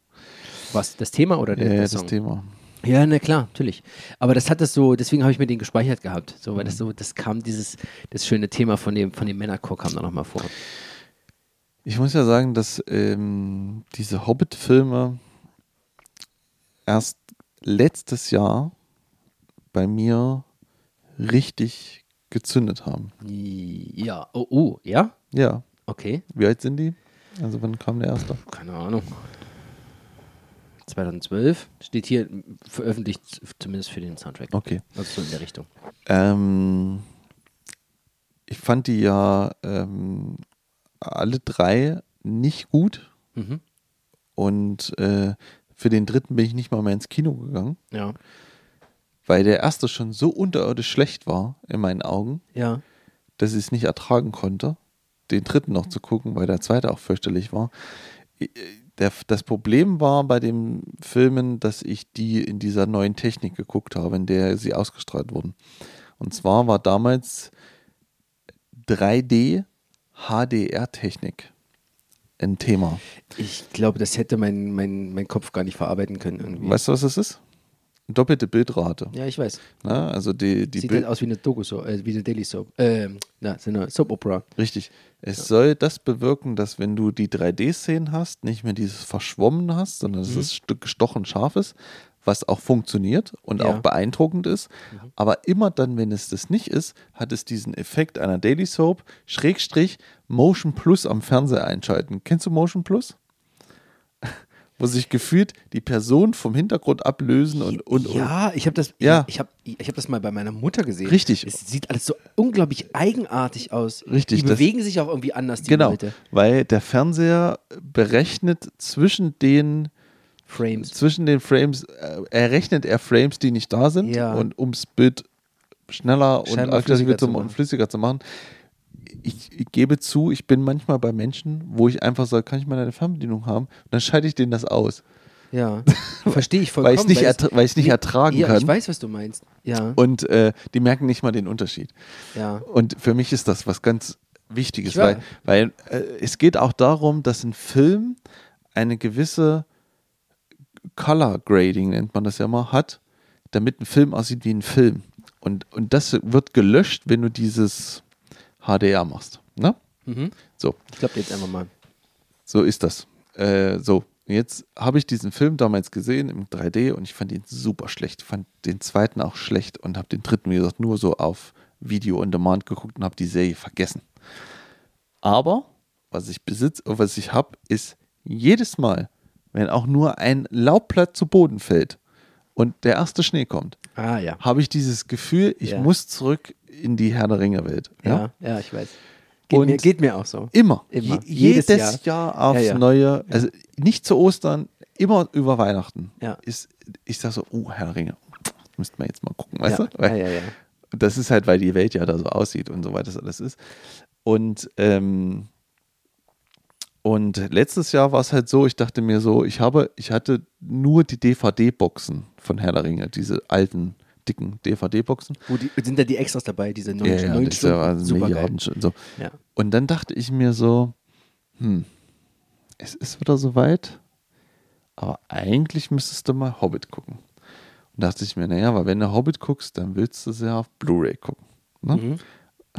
Was, das Thema oder der, Ja, der das Song? Thema. Ja, na klar, natürlich. Aber das hat das so, deswegen habe ich mir den gespeichert gehabt. So, weil das so, das kam dieses, das schöne Thema von dem, von dem Männerchor kam da nochmal vor. Ich muss ja sagen, dass ähm, diese Hobbit-Filme erst letztes Jahr bei mir richtig gezündet haben. Ja, oh, oh, ja? Ja. Okay, Wie alt sind die? Also wann kam der erste? keine Ahnung. 2012 steht hier veröffentlicht, zumindest für den Soundtrack. Okay. Also so in der Richtung. Ähm, ich fand die ja ähm, alle drei nicht gut Mhm. und äh, für den dritten bin ich nicht mal mehr ins Kino gegangen, Ja. weil der erste schon so unterirdisch schlecht war in meinen Augen, Ja. dass ich es nicht ertragen konnte. den dritten noch zu gucken, weil der zweite auch fürchterlich war. Der, das Problem war bei den Filmen, dass ich die in dieser neuen Technik geguckt habe, in der sie ausgestrahlt wurden. Und zwar war damals 3D HDR-Technik ein Thema. Ich glaube, das hätte mein, mein, mein Kopf gar nicht verarbeiten können. Irgendwie. Weißt du, was das ist? Doppelte Bildrate. Ja, ich weiß. Na, also die, die Sieht halt aus wie eine Doku, so, äh, wie eine Daily Soap. Ähm, na, so eine Soap Opera. Richtig. Es ja. soll das bewirken, dass wenn du die 3D-Szenen hast, nicht mehr dieses Verschwommen hast, sondern dass mhm. es Stück gestochen scharf ist, was auch funktioniert und ja. auch beeindruckend ist. Mhm. Aber immer dann, wenn es das nicht ist, hat es diesen Effekt einer Daily Soap, Schrägstrich, Motion Plus am Fernseher einschalten. Kennst du Motion Plus? Wo sich gefühlt die Person vom Hintergrund ablösen und und ja, ich habe das ja. ich, habe ich habe das mal bei meiner Mutter gesehen. Richtig. Es sieht alles so unglaublich eigenartig aus. Richtig. Die bewegen sich auch irgendwie anders die genau, Leute. weil der Fernseher berechnet zwischen den Frames zwischen den Frames äh, errechnet er Frames, die nicht da sind ja. und ums Bild schneller und flüssiger zu, und flüssiger zu machen ich, ich, gebe zu, ich bin manchmal bei Menschen, wo ich einfach sage, kann ich mal eine Fernbedienung haben? Und dann schalte ich denen das aus. Ja, verstehe ich vollkommen. weil ich es nicht, weil ich nicht ertragen ja, kann. Ich weiß, was du meinst. Ja. Und äh, die merken nicht mal den Unterschied. Ja. Und für mich ist das was ganz Wichtiges, weil, weil äh, es geht auch darum, dass ein Film eine gewisse Color Grading, nennt man das ja mal, hat, damit ein Film aussieht wie ein Film. Und, und das wird gelöscht, wenn du dieses HDR machst. Ne? Mhm. So. Ich glaube jetzt einfach mal. So ist das. Äh, so, jetzt habe ich diesen Film damals gesehen im 3D und ich fand ihn super schlecht. Ich fand den zweiten auch schlecht und habe den dritten, wie gesagt, nur so auf Video on Demand geguckt und habe die Serie vergessen. Aber was ich besitze, was ich habe, ist jedes Mal, wenn auch nur ein Laubblatt zu Boden fällt und der erste Schnee kommt, ah, ja. habe ich dieses Gefühl, ich ja. muss zurück in die Herr der Ringe Welt. Ja, ja, ja ich weiß. Geht, und mir, geht mir auch so. Immer. immer. Je, jedes, jedes Jahr. Jahr, aufs Neue. Also nicht zu Ostern, immer über Weihnachten. Ja. Ist, ich sage so, oh, Herr der Ringe, müssten wir jetzt mal gucken, weißt du? Weil, ja, ja, ja. Das ist halt, weil die Welt ja da so aussieht und so weiter das alles ist. Und ähm, und letztes Jahr war es halt so, ich dachte mir so, ich habe, ich hatte nur die DVD-Boxen von Herr der Ringe, diese alten dicken DVD-Boxen. Wo die, sind da die Extras dabei, diese neun, ja, ja, das Stunden? Super Milliarden so. Ja. Und dann dachte ich mir so, hm, es ist wieder soweit, aber eigentlich müsstest du mal Hobbit gucken. Und dachte ich mir, naja, weil wenn du Hobbit guckst, dann willst du sie ja auf Blu-ray gucken. Ne? Mhm.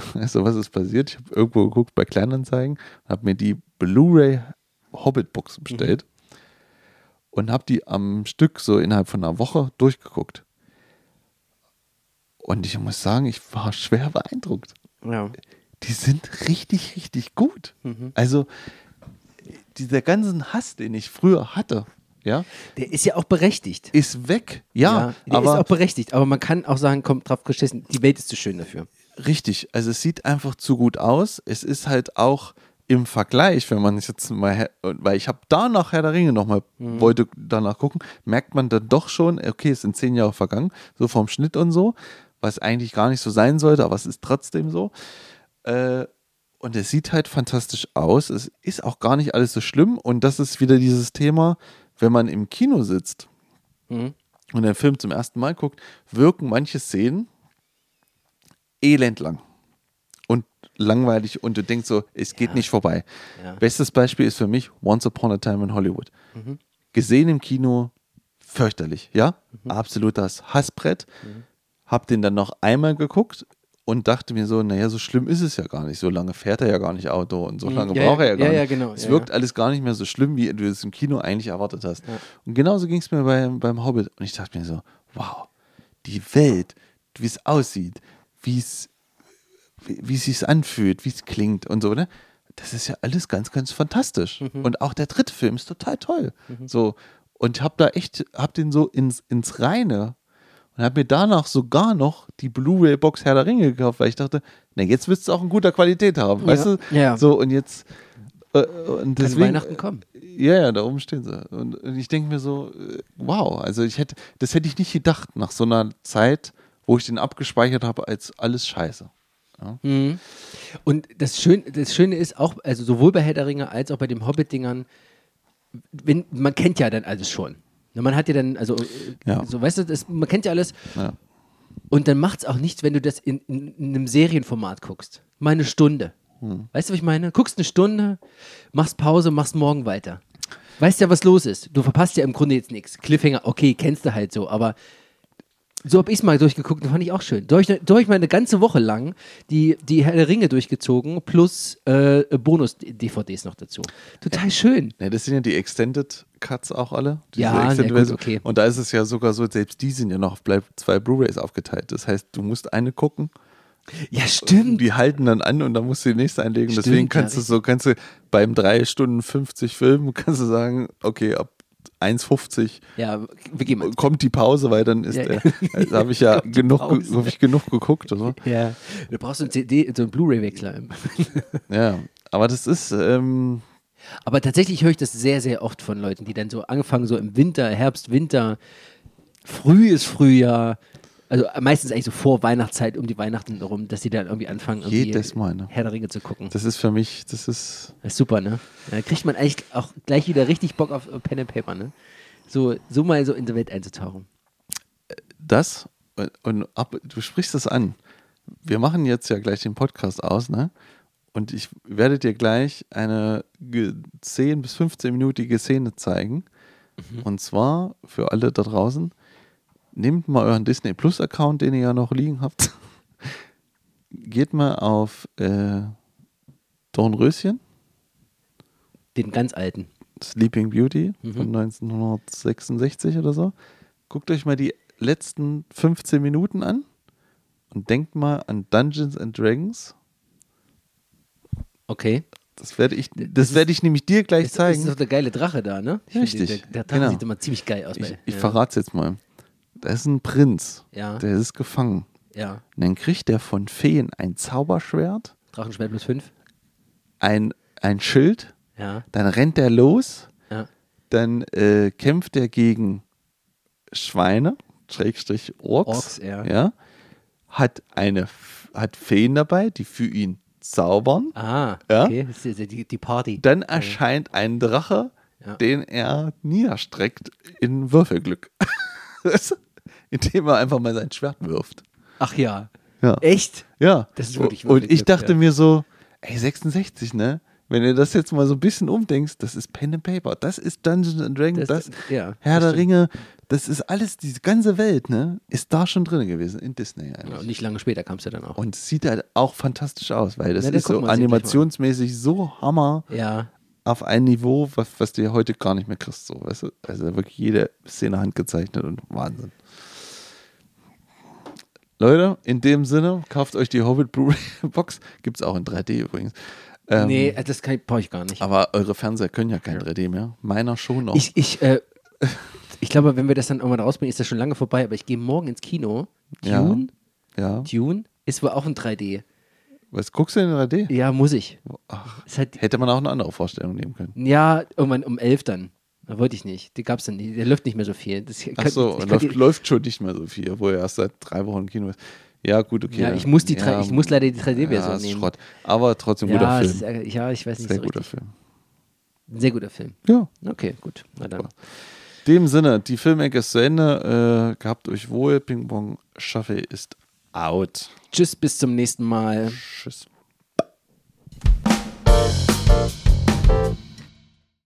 Also was ist passiert? Ich habe irgendwo geguckt bei Kleinanzeigen, habe mir die Blu-ray Hobbit-Box bestellt mhm. und habe die am Stück so innerhalb von einer Woche durchgeguckt. Und ich muss sagen, ich war schwer beeindruckt. Ja. Die sind richtig, richtig gut. Mhm. Also dieser ganzen Hass, den ich früher hatte, ja, der ist ja auch berechtigt. Ist weg, ja. ja der aber, ist auch berechtigt, aber man kann auch sagen, kommt drauf geschissen, die Welt ist zu schön dafür. Richtig, also es sieht einfach zu gut aus. Es ist halt auch im Vergleich, wenn man jetzt mal, weil ich habe danach Herr der Ringe nochmal, mhm. wollte danach gucken, merkt man dann doch schon, okay, es sind zehn Jahre vergangen, so vom Schnitt und so was eigentlich gar nicht so sein sollte, aber es ist trotzdem so. Äh, und es sieht halt fantastisch aus. Es ist auch gar nicht alles so schlimm. Und das ist wieder dieses Thema, wenn man im Kino sitzt mhm. und den Film zum ersten Mal guckt, wirken manche Szenen elendlang und langweilig und du denkst so, es geht ja. nicht vorbei. Ja. Bestes Beispiel ist für mich Once Upon a Time in Hollywood. Mhm. Gesehen im Kino, fürchterlich, ja? Mhm. Absolut das Hassbrett. Mhm habe den dann noch einmal geguckt und dachte mir so, naja, so schlimm ist es ja gar nicht. So lange fährt er ja gar nicht Auto und so mhm. lange ja, braucht er ja gar ja, nicht. Ja, genau, es wirkt alles gar nicht mehr so schlimm, wie du es im Kino eigentlich erwartet hast. Und genauso ging es mir bei, beim Hobbit. Und ich dachte mir so, wow, die Welt, wie es aussieht, wie es wie es sich anfühlt, wie es klingt und so, ne? Das ist ja alles ganz, ganz fantastisch. Mhm. Und auch der dritte Film ist total toll. Mhm. So. Und hab da echt, hab den so ins, ins Reine und habe mir danach sogar noch die Blu-ray-Box Herr der Ringe gekauft, weil ich dachte, na jetzt wirst du auch in guter Qualität haben, ja. weißt du? Ja. So und jetzt äh, und deswegen, Weihnachten kommen. Ja, ja, da oben stehen sie. Und, und ich denke mir so, äh, wow, also ich hätte, das hätte ich nicht gedacht nach so einer Zeit, wo ich den abgespeichert habe als alles Scheiße. Ja. Mhm. Und das Schöne, das Schöne ist auch, also sowohl bei Herr der Ringe als auch bei den Hobbit-Dingern, wenn, man kennt ja dann alles schon. Na, Man hat ja dann, also, Ja. so, weißt du, das, man kennt ja alles. Ja. Und dann macht es auch nichts, wenn du das in, in, in einem Serienformat guckst. Mal eine Stunde. Hm. Weißt du, was ich meine? Guckst eine Stunde, machst Pause, machst morgen weiter. Weißt ja, was los ist. Du verpasst ja im Grunde jetzt nichts. Cliffhanger, okay, kennst du halt so, aber so habe ich es mal durchgeguckt und fand ich auch schön. Durch, durch meine ganze Woche lang die, die Herr der Ringe durchgezogen, plus äh, Bonus-DVDs noch dazu. Total schön. Ja, das sind ja die Extended Cuts auch alle. Ja, Extended gut, okay. Und da ist es ja sogar so, selbst die sind ja noch auf zwei Blu-Rays aufgeteilt. Das heißt, du musst eine gucken, Ja, stimmt. die halten dann an und dann musst du die nächste einlegen. Stimmt, Deswegen kannst ja, du so, kannst du beim 3 Stunden 50 Filmen, kannst du sagen, okay, ab 1,50 Ja, kommt die Pause, weil dann ist Ja, der, da habe ich ja genug, hab ich genug geguckt. Oder? Ja. Du brauchst so einen CD, so einen Blu-ray-Wechsler. Ja, aber das ist, ähm, Aber tatsächlich höre ich das sehr, sehr oft von Leuten, die dann so angefangen, so im Winter, Herbst, Winter, frühes Frühjahr, also meistens eigentlich so vor Weihnachtszeit, um die Weihnachten rum, dass sie dann irgendwie anfangen, irgendwie Jedes Mal, ne? Herr der Ringe zu gucken. das ist für mich, das ist, Das ist super, ne? Da kriegt man eigentlich auch gleich wieder richtig Bock auf äh, Pen and Paper, ne? So, so mal so in die Welt einzutauchen. das und, und ab, du sprichst das an. Wir machen jetzt ja gleich den Podcast aus, ne? Und ich werde dir gleich eine ge- 10 bis 15-minütige Szene zeigen. Und zwar für alle da draußen, nehmt mal euren Disney Plus Account, den ihr ja noch liegen habt. Geht mal auf äh, Dornröschen, Den ganz alten. Sleeping Beauty Mhm. von 1966 oder so. Guckt euch mal die letzten 15 Minuten an und denkt mal an Dungeons and Dragons. Okay. Das werde ich, Das das ist- werde ich nämlich dir gleich Das zeigen. ist doch der geile Drache da, ne? Ich Richtig, Der, der Drache genau. sieht immer ziemlich geil aus. ich bei- ich ja. verrate es jetzt mal. Da ist ein Prinz, Ja. der ist gefangen. Ja. Und dann kriegt er von Feen ein Zauberschwert, Drachenschwert plus 5. ein, ein Schild, Ja. dann rennt er los, Ja. dann äh, kämpft er gegen Schweine, Schrägstrich Orks, Orks, ja. ja, hat eine hat Feen dabei, die für ihn zaubern. Ah, Ja? okay. Das ist die, die Party. Dann erscheint ein Drache, Ja. den er niederstreckt in Würfelglück. Du? Indem er einfach mal sein Schwert wirft. Ach ja. Ja. Echt? Ja. Das ist wirklich Und ich dachte ja. mir so, ey, 66, ne? Wenn ihr das jetzt mal so ein bisschen umdenkst, das ist Pen and Paper, das ist Dungeons and Dragons, das, Das- ja, Herr das der. Ringe, das ist alles, diese ganze Welt, ne? Ist da schon drin gewesen, in Disney eigentlich. Ja, und nicht lange später kam es ja dann auch. Und es sieht halt auch fantastisch aus, weil das Ja, dann ist so animationsmäßig so Hammer Ja. auf ein Niveau, was, was du heute gar nicht mehr kriegst. So, weißt du? Also wirklich jede Szene handgezeichnet und Wahnsinn. Leute, in dem Sinne, kauft euch die Hobbit Blu-ray Box. Gibt es auch in 3D übrigens. Ähm, nee, äh, das kann- brauche ich gar nicht. Aber eure Fernseher können ja kein 3D mehr. Meiner schon noch. Ich, ich, äh, ich glaube, wenn wir das dann irgendwann rausbringen, ist das schon lange vorbei, aber ich gehe morgen ins Kino. Ja. Dune, ja. Dune ist wohl auch in 3D. Was guckst du in 3D? Ja, muss ich. Ach, halt, hätte man auch eine andere Vorstellung nehmen können. ja, irgendwann um 11 dann. Wollte ich nicht. Die gab's dann nicht. Der läuft nicht mehr so viel. Das Ach könnt- so, läuft, läuft schon nicht mehr so viel, obwohl er erst seit drei Wochen im Kino ist. Ja, gut, okay. Ja, ich muss die ja, ich muss leider die 3D-Version ja, nehmen. Schrott. Aber trotzdem guter ja, es Film. ist, ja, ich weiß nicht Sehr so guter richtig. Film. Ein sehr guter Film. Ja. Okay, gut. Na dann. In dem Sinne, die Filmecke ist zu Ende. Äh, gehabt euch wohl. Ping Pong Schaffe ist out. Tschüss, bis zum nächsten Mal. Tschüss.